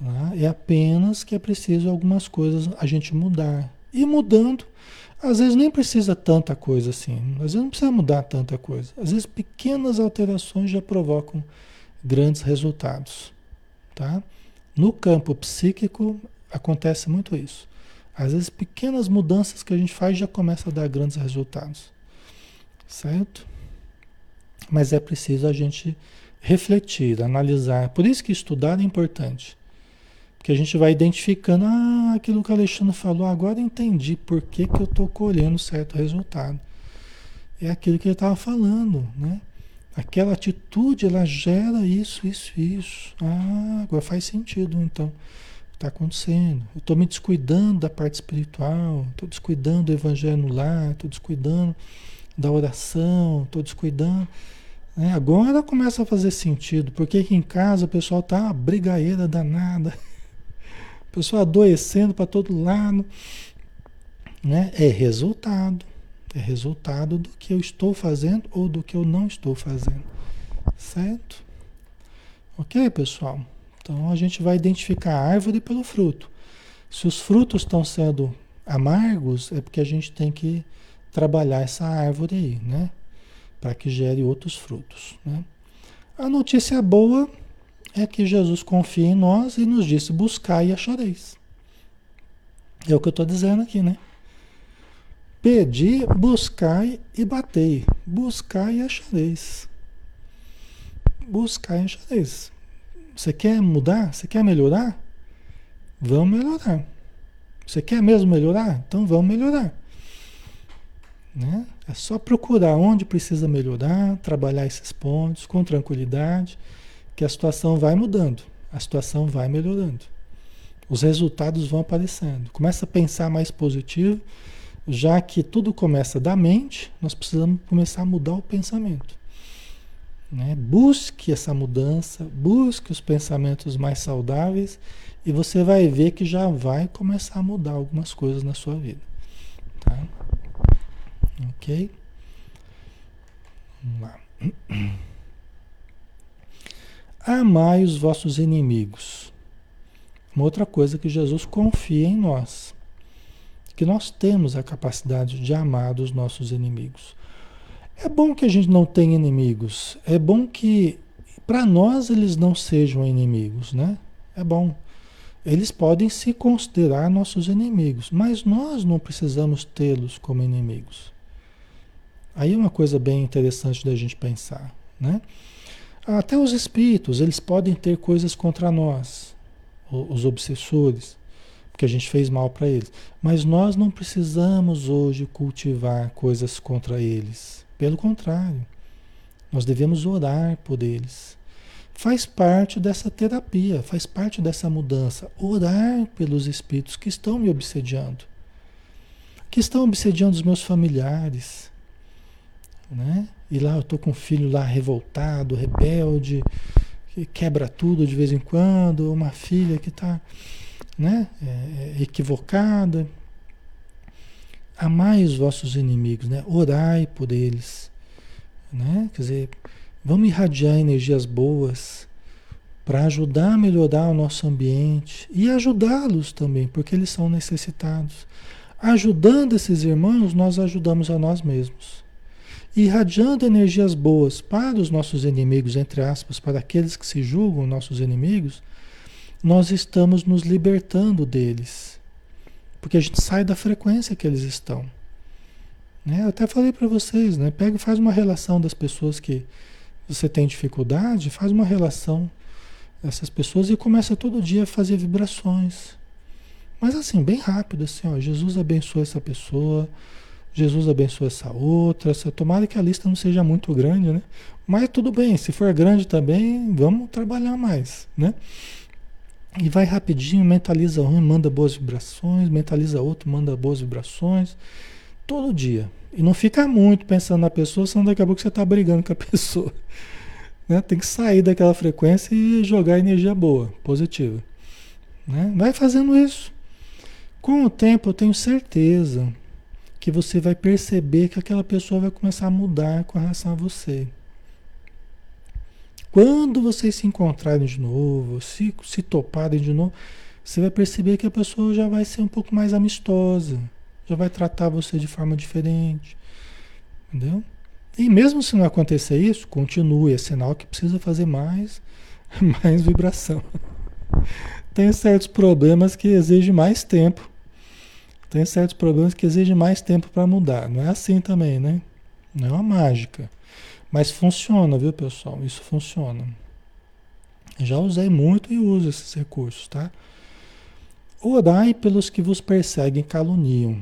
Né? É apenas que é preciso algumas coisas a gente mudar. E mudando, às vezes nem precisa tanta coisa assim. Às vezes não precisa mudar tanta coisa. Às vezes pequenas alterações já provocam grandes resultados. Tá? No campo psíquico acontece muito isso. Às vezes pequenas mudanças que a gente faz já começa a dar grandes resultados. Certo? Mas é preciso a gente refletir, analisar. Por isso que estudar é importante que a gente vai identificando, ah, aquilo que o Alexandre falou, agora entendi por que, que eu estou colhendo certo resultado. É aquilo que ele estava falando, né? Aquela atitude, ela gera isso, isso, isso. Ah, agora faz sentido, então. Está acontecendo. Eu estou me descuidando da parte espiritual, estou descuidando do evangelho no lar, estou descuidando da oração, estou descuidando. Né? Agora começa a fazer sentido, porque aqui em casa o pessoal tá uma brigaeira danada, o pessoal adoecendo para todo lado. Né? É resultado. É resultado do que eu estou fazendo ou do que eu não estou fazendo. Certo? Ok, pessoal? Então a gente vai identificar a árvore pelo fruto. Se os frutos estão sendo amargos, é porque a gente tem que trabalhar essa árvore aí, né? Para que gere outros frutos. Né? A notícia boa é que Jesus confia em nós e nos disse: buscar e achareis. É o que eu estou dizendo aqui, né? Pedi, buscai e batei. Buscai e achareis. Buscai e achareis. Você quer mudar? Você quer melhorar? Vamos melhorar. Você quer mesmo melhorar? Então vamos melhorar. Né? É só procurar onde precisa melhorar, trabalhar esses pontos com tranquilidade, que a situação vai mudando, a situação vai melhorando. Os resultados vão aparecendo. Começa a pensar mais positivo já que tudo começa da mente, nós precisamos começar a mudar o pensamento. Né? Busque essa mudança, busque os pensamentos mais saudáveis e você vai ver que já vai começar a mudar algumas coisas na sua vida. Tá? Ok? Vamos lá. Amai os vossos inimigos. Uma outra coisa que Jesus confia em nós que nós temos a capacidade de amar os nossos inimigos. É bom que a gente não tenha inimigos. É bom que para nós eles não sejam inimigos, né? É bom. Eles podem se considerar nossos inimigos, mas nós não precisamos tê-los como inimigos. Aí é uma coisa bem interessante da gente pensar, né? Até os espíritos, eles podem ter coisas contra nós, os obsessores porque a gente fez mal para eles. Mas nós não precisamos hoje cultivar coisas contra eles. Pelo contrário, nós devemos orar por eles. Faz parte dessa terapia, faz parte dessa mudança. Orar pelos espíritos que estão me obsediando, que estão obsediando os meus familiares. Né? E lá eu estou com um filho lá revoltado, rebelde, que quebra tudo de vez em quando, uma filha que está né? É, é, equivocada. Amai os vossos inimigos, né? Orai por eles, né? Quer dizer, vamos irradiar energias boas para ajudar a melhorar o nosso ambiente e ajudá-los também, porque eles são necessitados. Ajudando esses irmãos, nós ajudamos a nós mesmos. Irradiando energias boas para os nossos inimigos, entre aspas, para aqueles que se julgam nossos inimigos, nós estamos nos libertando deles. Porque a gente sai da frequência que eles estão. Né? Eu até falei para vocês, né? Pega faz uma relação das pessoas que você tem dificuldade, faz uma relação dessas pessoas e começa todo dia a fazer vibrações. Mas assim, bem rápido, assim, ó, Jesus abençoa essa pessoa, Jesus abençoa essa outra, essa, tomara que a lista não seja muito grande, né? Mas tudo bem, se for grande também, vamos trabalhar mais, né? E vai rapidinho, mentaliza um, manda boas vibrações, mentaliza outro, manda boas vibrações, todo dia. E não fica muito pensando na pessoa, senão daqui a pouco você está brigando com a pessoa. Né? Tem que sair daquela frequência e jogar energia boa, positiva. Né? Vai fazendo isso. Com o tempo, eu tenho certeza que você vai perceber que aquela pessoa vai começar a mudar com relação a você. Quando vocês se encontrarem de novo, se, se toparem de novo, você vai perceber que a pessoa já vai ser um pouco mais amistosa, já vai tratar você de forma diferente. Entendeu? E mesmo se não acontecer isso, continue, é sinal que precisa fazer mais, mais vibração. Tem certos problemas que exigem mais tempo. Tem certos problemas que exigem mais tempo para mudar. Não é assim também, né? Não é uma mágica. Mas funciona, viu, pessoal? Isso funciona. Já usei muito e uso esses recursos, tá? Orai pelos que vos perseguem e caluniam.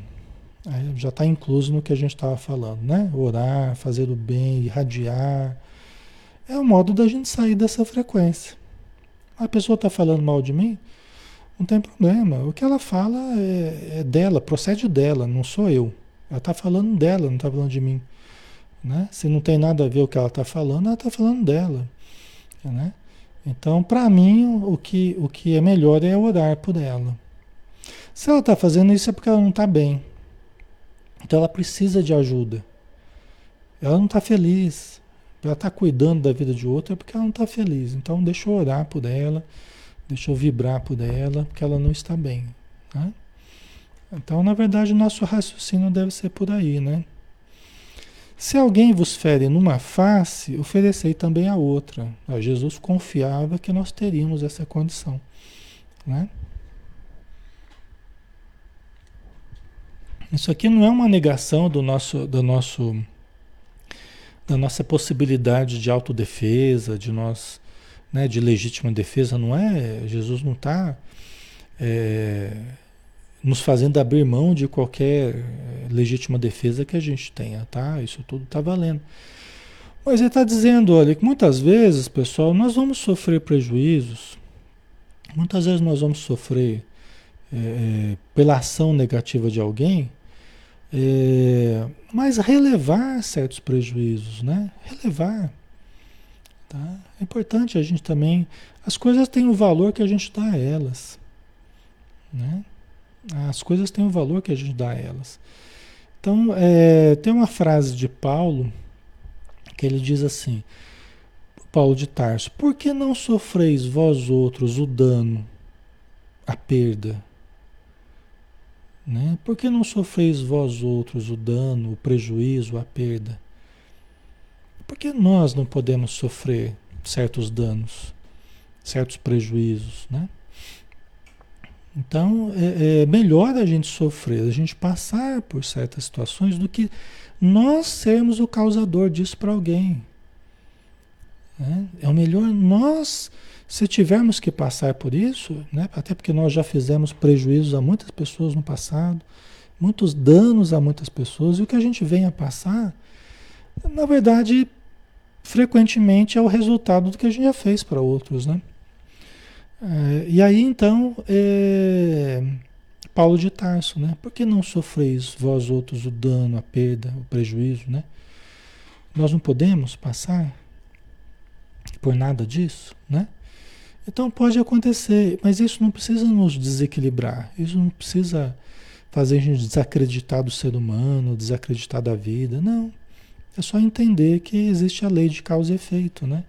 Já está incluso no que a gente estava falando, né? Orar, fazer o bem, irradiar, É o modo da gente sair dessa frequência. A pessoa está falando mal de mim, não tem problema. O que ela fala é, é dela, procede dela, não sou eu. Ela está falando dela, não está falando de mim. Né? Se não tem nada a ver o que ela está falando, ela está falando dela. Né? Então, para mim, o que, o que é melhor é orar por ela. Se ela está fazendo isso é porque ela não está bem. Então ela precisa de ajuda. Ela não está feliz. Ela está cuidando da vida de outra é porque ela não está feliz. Então deixa eu orar por ela, deixa eu vibrar por ela, porque ela não está bem. Né? Então, na verdade, o nosso raciocínio deve ser por aí, né? Se alguém vos fere numa face, oferecei também a outra. Jesus confiava que nós teríamos essa condição. Né? Isso aqui não é uma negação do nosso, do nosso, da nossa possibilidade de autodefesa, de nós, né, de legítima defesa, não é? Jesus não está é, nos fazendo abrir mão de qualquer eh, legítima defesa que a gente tenha, tá? Isso tudo está valendo. Mas ele está dizendo, olha, que muitas vezes, pessoal, nós vamos sofrer prejuízos, muitas vezes nós vamos sofrer é, pela ação negativa de alguém, é, mas relevar certos prejuízos, né? Relevar. Tá? É importante a gente também. As coisas têm o valor que a gente dá a elas. Né? As coisas têm o valor que a gente dá a elas. Então, é, tem uma frase de Paulo que ele diz assim: Paulo de Tarso, por que não sofreis vós outros o dano, a perda? Né? Por que não sofreis vós outros o dano, o prejuízo, a perda? Por que nós não podemos sofrer certos danos, certos prejuízos, né? Então, é, é, melhor a gente sofrer, a gente passar por certas situações do que nós sermos o causador disso para alguém. Né? É o melhor nós, se tivermos que passar por isso, né? até porque nós já fizemos prejuízos a muitas pessoas no passado, muitos danos a muitas pessoas, e o que a gente vem a passar, na verdade, frequentemente é o resultado do que a gente já fez para outros, né? É, e aí então, é, Paulo de Tarso, né? Por que não sofreis vós outros o dano, a perda, o prejuízo, né? Nós não podemos passar por nada disso, né? Então pode acontecer, mas isso não precisa nos desequilibrar, isso não precisa fazer a gente desacreditar do ser humano, desacreditar da vida, não. É só entender que existe a lei de causa e efeito, né?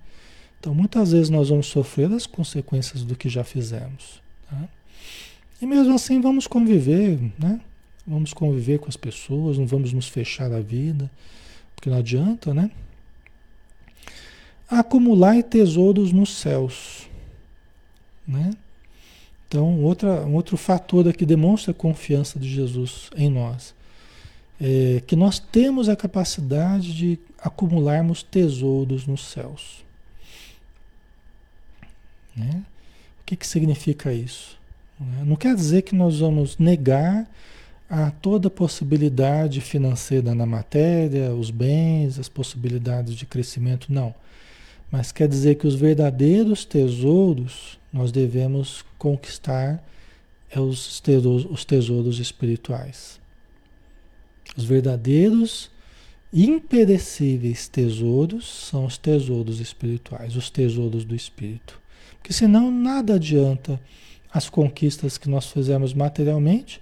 Então, muitas vezes nós vamos sofrer as consequências do que já fizemos. Tá? E mesmo assim, vamos conviver, né? Vamos conviver com as pessoas, não vamos nos fechar a vida, porque não adianta, né? Acumular tesouros nos céus, né? Então, outra, um outro fator que demonstra a confiança de Jesus em nós é que nós temos a capacidade de acumularmos tesouros nos céus. Né? O que, que significa isso? Né? Não quer dizer que nós vamos negar a toda possibilidade financeira na matéria, os bens, as possibilidades de crescimento, não. Mas quer dizer que os verdadeiros tesouros nós devemos conquistar é os tesouros, os tesouros espirituais. Os verdadeiros imperecíveis tesouros são os tesouros espirituais, os tesouros do espírito. Porque senão nada adianta as conquistas que nós fizemos materialmente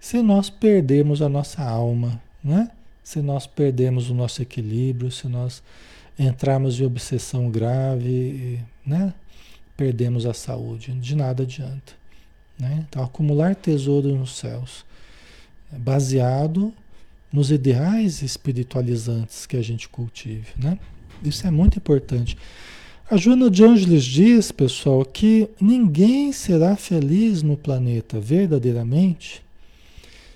se nós perdermos a nossa alma, né? Se nós perdermos o nosso equilíbrio, se nós entrarmos em obsessão grave, né? Perdemos a saúde, de nada adianta. Né? Então, acumular tesouro nos céus, baseado nos ideais espiritualizantes que a gente cultive, né? Isso é muito importante. A Joana de Ângeles diz, pessoal, que ninguém será feliz no planeta verdadeiramente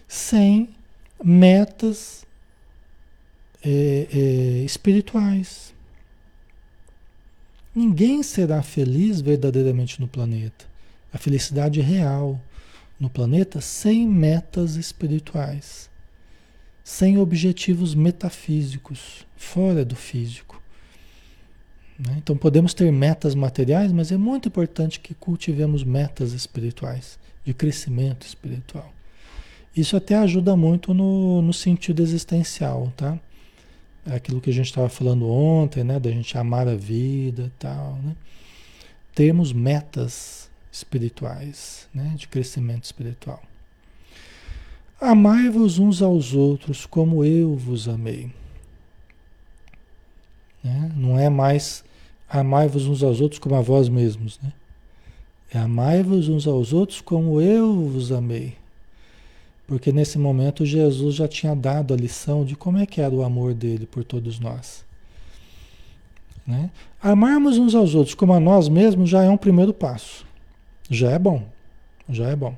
sem metas é, é, espirituais. Ninguém será feliz verdadeiramente no planeta. A felicidade real no planeta sem metas espirituais, sem objetivos metafísicos, fora do físico. Né? Então podemos ter metas materiais, mas é muito importante que cultivemos metas espirituais, de crescimento espiritual. Isso até ajuda muito no, no sentido existencial, tá? É aquilo que a gente estava falando ontem, né? Da gente amar a vida e tal, né? Termos metas espirituais, né? De crescimento espiritual. Amai-vos uns aos outros como eu vos amei. Né? Não é mais amai-vos uns aos outros como a vós mesmos, né? É amai-vos uns aos outros como eu vos amei. Porque nesse momento Jesus já tinha dado a lição de como é que era o amor dele por todos nós. Né? Amarmos uns aos outros como a nós mesmos já é um primeiro passo. Já é bom. Já é bom.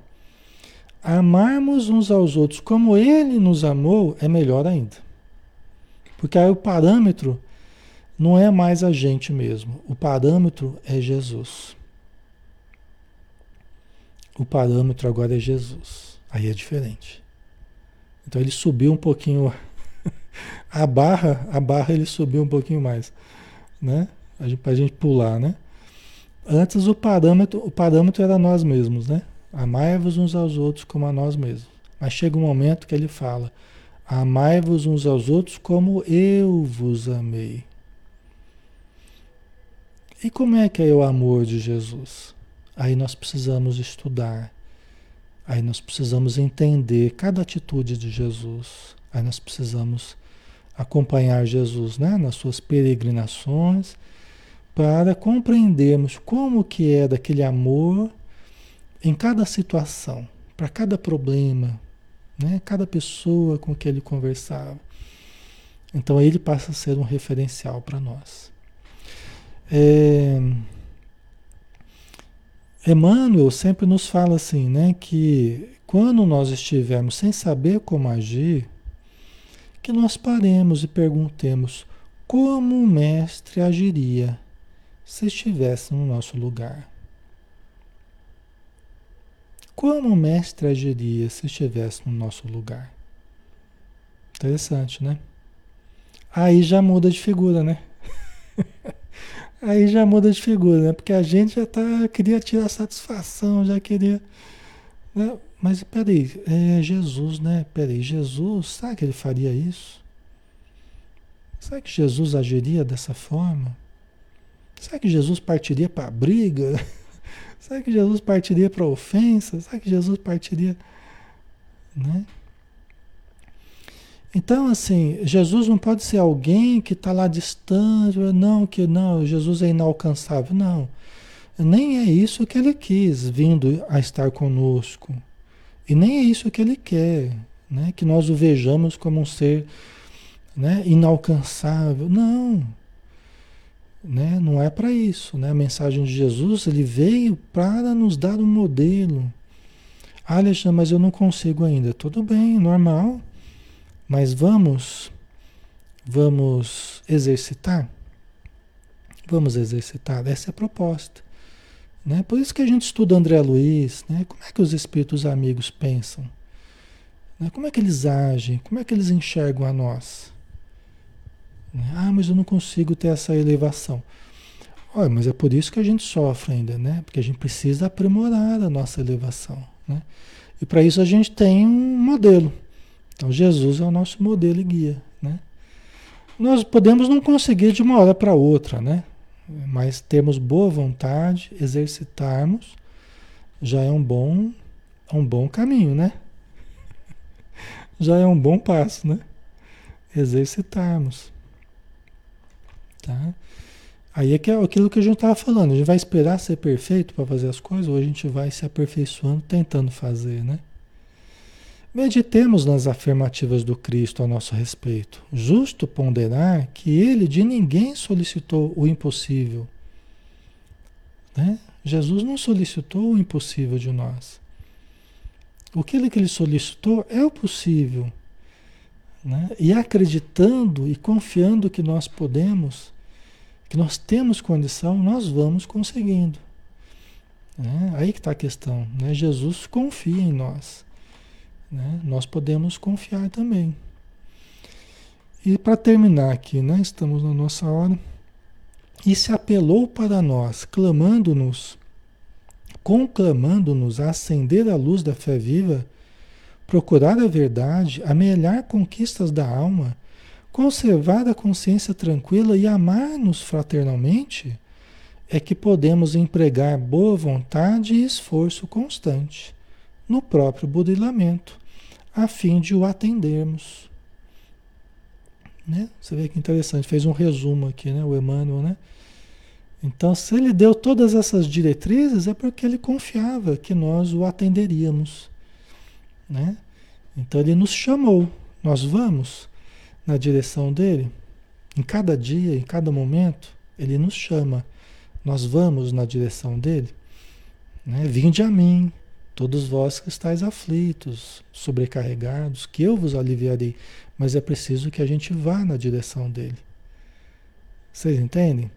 Amarmos uns aos outros como ele nos amou é melhor ainda. Porque aí o parâmetro não é mais a gente mesmo. O parâmetro é Jesus. O parâmetro agora é Jesus. Aí é diferente. Então ele subiu um pouquinho a barra, a barra ele subiu um pouquinho mais, né? Para a gente pular, né? Antes o parâmetro, o parâmetro era nós mesmos, né? Amai-vos uns aos outros como a nós mesmos. Mas chega um momento que ele fala: Amai-vos uns aos outros como eu vos amei. E como é que é o amor de Jesus? Aí nós precisamos estudar, Aí nós precisamos entender cada atitude de Jesus. Aí nós precisamos acompanhar Jesus né, nas suas peregrinações para compreendermos como que é daquele amor em cada situação, para cada problema, né, cada pessoa com que ele conversava. Então ele passa a ser um referencial para nós. É, Emmanuel sempre nos fala assim, né, que quando nós estivermos sem saber como agir, que nós paremos e perguntemos como o mestre agiria se estivesse no nosso lugar. Como o mestre agiria se estivesse no nosso lugar? Interessante, né? Aí já muda de figura, né? Aí já muda de figura, né? Porque a gente já tá, queria tirar satisfação, já queria. Né? Mas peraí, é Jesus, né? Peraí, Jesus, será que ele faria isso? Será que Jesus agiria dessa forma? Será que Jesus partiria para briga? Será que Jesus partiria para ofensa? Será que Jesus partiria, né? Então, assim, Jesus não pode ser alguém que está lá distante, não, que não, Jesus é inalcançável. Não. Nem é isso que ele quis, vindo a estar conosco. E nem é isso que ele quer, né? que nós o vejamos como um ser né? inalcançável. Não. Né? Não é para isso. Né? A mensagem de Jesus ele veio para nos dar um modelo. Ah, Alexandre, mas eu não consigo ainda. Tudo bem, normal. Mas vamos, vamos exercitar? Vamos exercitar? Essa é a proposta. Né? Por isso que a gente estuda André Luiz, né? como é que os espíritos amigos pensam? Né? Como é que eles agem? Como é que eles enxergam a nós? Ah, mas eu não consigo ter essa elevação. Olha, mas é por isso que a gente sofre ainda, né? Porque a gente precisa aprimorar a nossa elevação, né? E para isso a gente tem um modelo, então Jesus é o nosso modelo e guia, né? Nós podemos não conseguir de uma hora para outra, né? Mas temos boa vontade, exercitarmos, já é um bom, um bom caminho, né? Já é um bom passo, né? Exercitarmos. Tá? Aí é é aquilo que a gente estava falando. A gente vai esperar ser perfeito para fazer as coisas ou a gente vai se aperfeiçoando tentando fazer, né? Meditemos nas afirmativas do Cristo a nosso respeito. Justo ponderar que ele de ninguém solicitou o impossível. Né? Jesus não solicitou o impossível de nós. O que ele, que ele solicitou é o possível. Né? E acreditando e confiando que nós podemos, que nós temos condição, nós vamos conseguindo. Né? Aí que está a questão. Né? Jesus confia em nós. Né? Nós podemos confiar também. E para terminar aqui, né? estamos na nossa hora. e se apelou para nós, clamando-nos, conclamando-nos a acender a luz da fé viva, procurar a verdade, amelhar conquistas da alma, conservar a consciência tranquila e amar-nos fraternalmente, é que podemos empregar boa vontade e esforço constante no próprio burilamento, a fim de o atendermos. Né? Você vê que interessante, fez um resumo aqui, né? o Emmanuel, né? Então, se ele deu todas essas diretrizes, é porque ele confiava que nós o atenderíamos. Né? Então, ele nos chamou. Nós vamos na direção dele. Em cada dia, em cada momento, ele nos chama. Nós vamos na direção dele. Né? Vinde a mim, todos vós que estáis aflitos, sobrecarregados, que eu vos aliviarei. Mas é preciso que a gente vá na direção dele. Vocês entendem?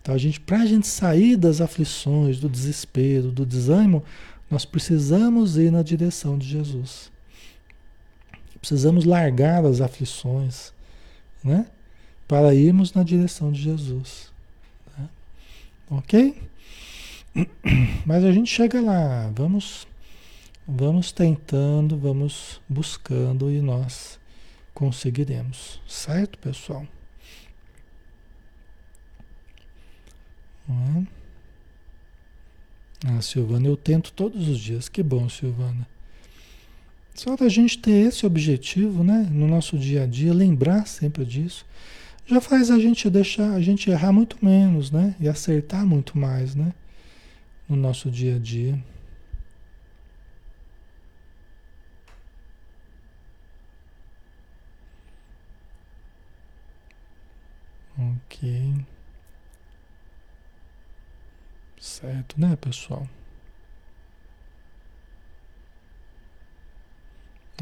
Então, a gente, para a gente sair das aflições, do desespero, do desânimo, nós precisamos ir na direção de Jesus. Precisamos largar as aflições, né? Para irmos na direção de Jesus. Né? Ok? Mas a gente chega lá, vamos, vamos tentando, vamos buscando e nós conseguiremos, certo, pessoal? É? Ah, Silvana, eu tento todos os dias. Que bom, Silvana. Só da gente ter esse objetivo, né, no nosso dia a dia, lembrar sempre disso, já faz a gente deixar, a gente errar muito menos, né, e acertar muito mais, né, no nosso dia a dia. Ok. Certo, né, pessoal?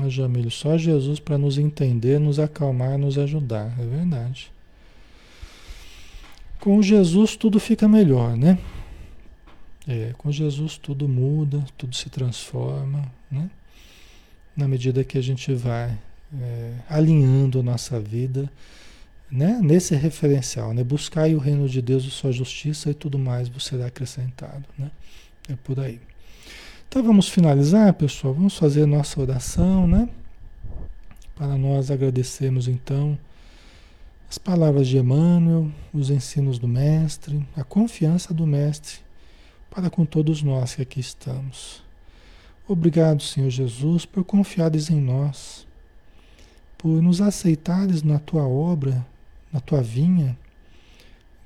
A Jamílio, só Jesus para nos entender, nos acalmar, nos ajudar. É verdade. Com Jesus tudo fica melhor, né? É, com Jesus tudo muda, tudo se transforma, né? Na medida que a gente vai é, alinhando a nossa vida né? nesse referencial, né? buscar o reino de Deus, a sua justiça e tudo mais será acrescentado. Né? É por aí. Então vamos finalizar, pessoal. Vamos fazer nossa oração, né? Para nós agradecermos então as palavras de Emmanuel, os ensinos do Mestre, a confiança do Mestre para com todos nós que aqui estamos. Obrigado, Senhor Jesus, por confiares em nós, por nos aceitares na tua obra na tua vinha,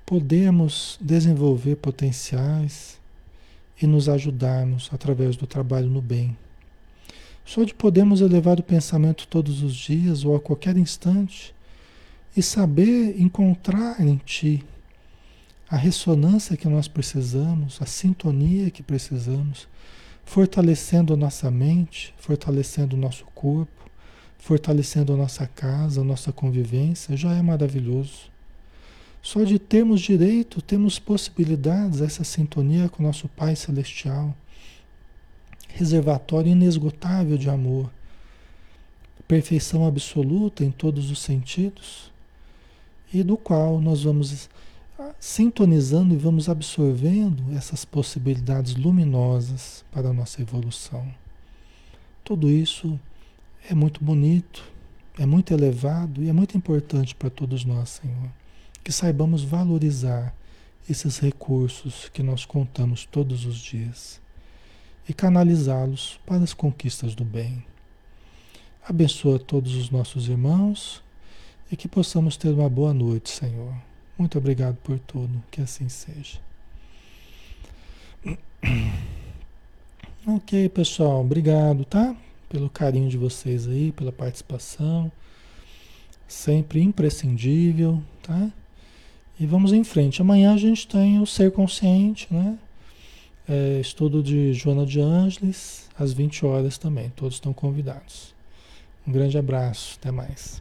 podemos desenvolver potenciais e nos ajudarmos através do trabalho no bem. Só de podermos elevar o pensamento todos os dias ou a qualquer instante e saber encontrar em Ti a ressonância que nós precisamos, a sintonia que precisamos, fortalecendo a nossa mente, fortalecendo o nosso corpo, fortalecendo a nossa casa, a nossa convivência, já é maravilhoso. Só de termos direito, temos possibilidades, essa sintonia com o nosso Pai Celestial, reservatório inesgotável de amor, perfeição absoluta em todos os sentidos, e do qual nós vamos sintonizando e vamos absorvendo essas possibilidades luminosas para a nossa evolução. Tudo isso é muito bonito, é muito elevado e é muito importante para todos nós, Senhor. Que saibamos valorizar esses recursos que nós contamos todos os dias e canalizá-los para as conquistas do bem. Abençoa todos os nossos irmãos e que possamos ter uma boa noite, Senhor. Muito obrigado por tudo, que assim seja. Ok, pessoal, obrigado, tá? pelo carinho de vocês aí, pela participação. Sempre imprescindível, tá? E vamos em frente. Amanhã a gente tem o Ser Consciente, né? É, estudo de Joana de Ângeles, às 20 horas também. Todos estão convidados. Um grande abraço. Até mais.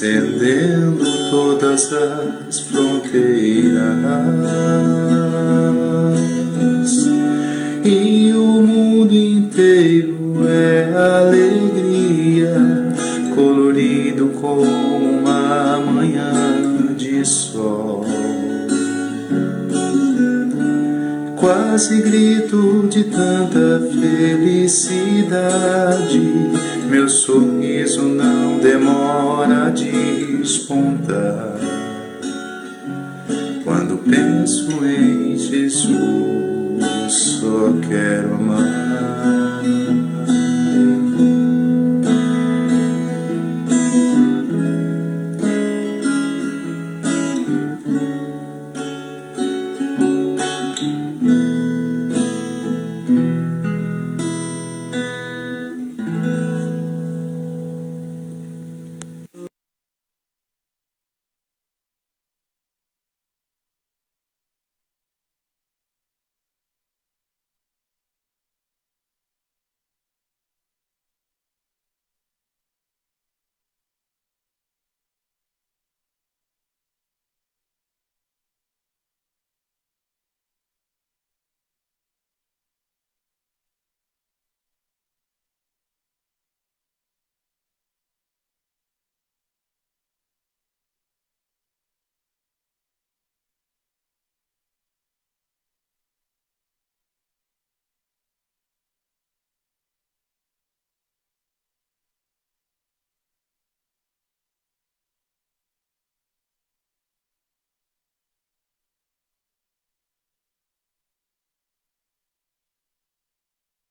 transcendendo todas as fronteiras. E o mundo inteiro é alegria, colorido como uma manhã de sol. Quase grito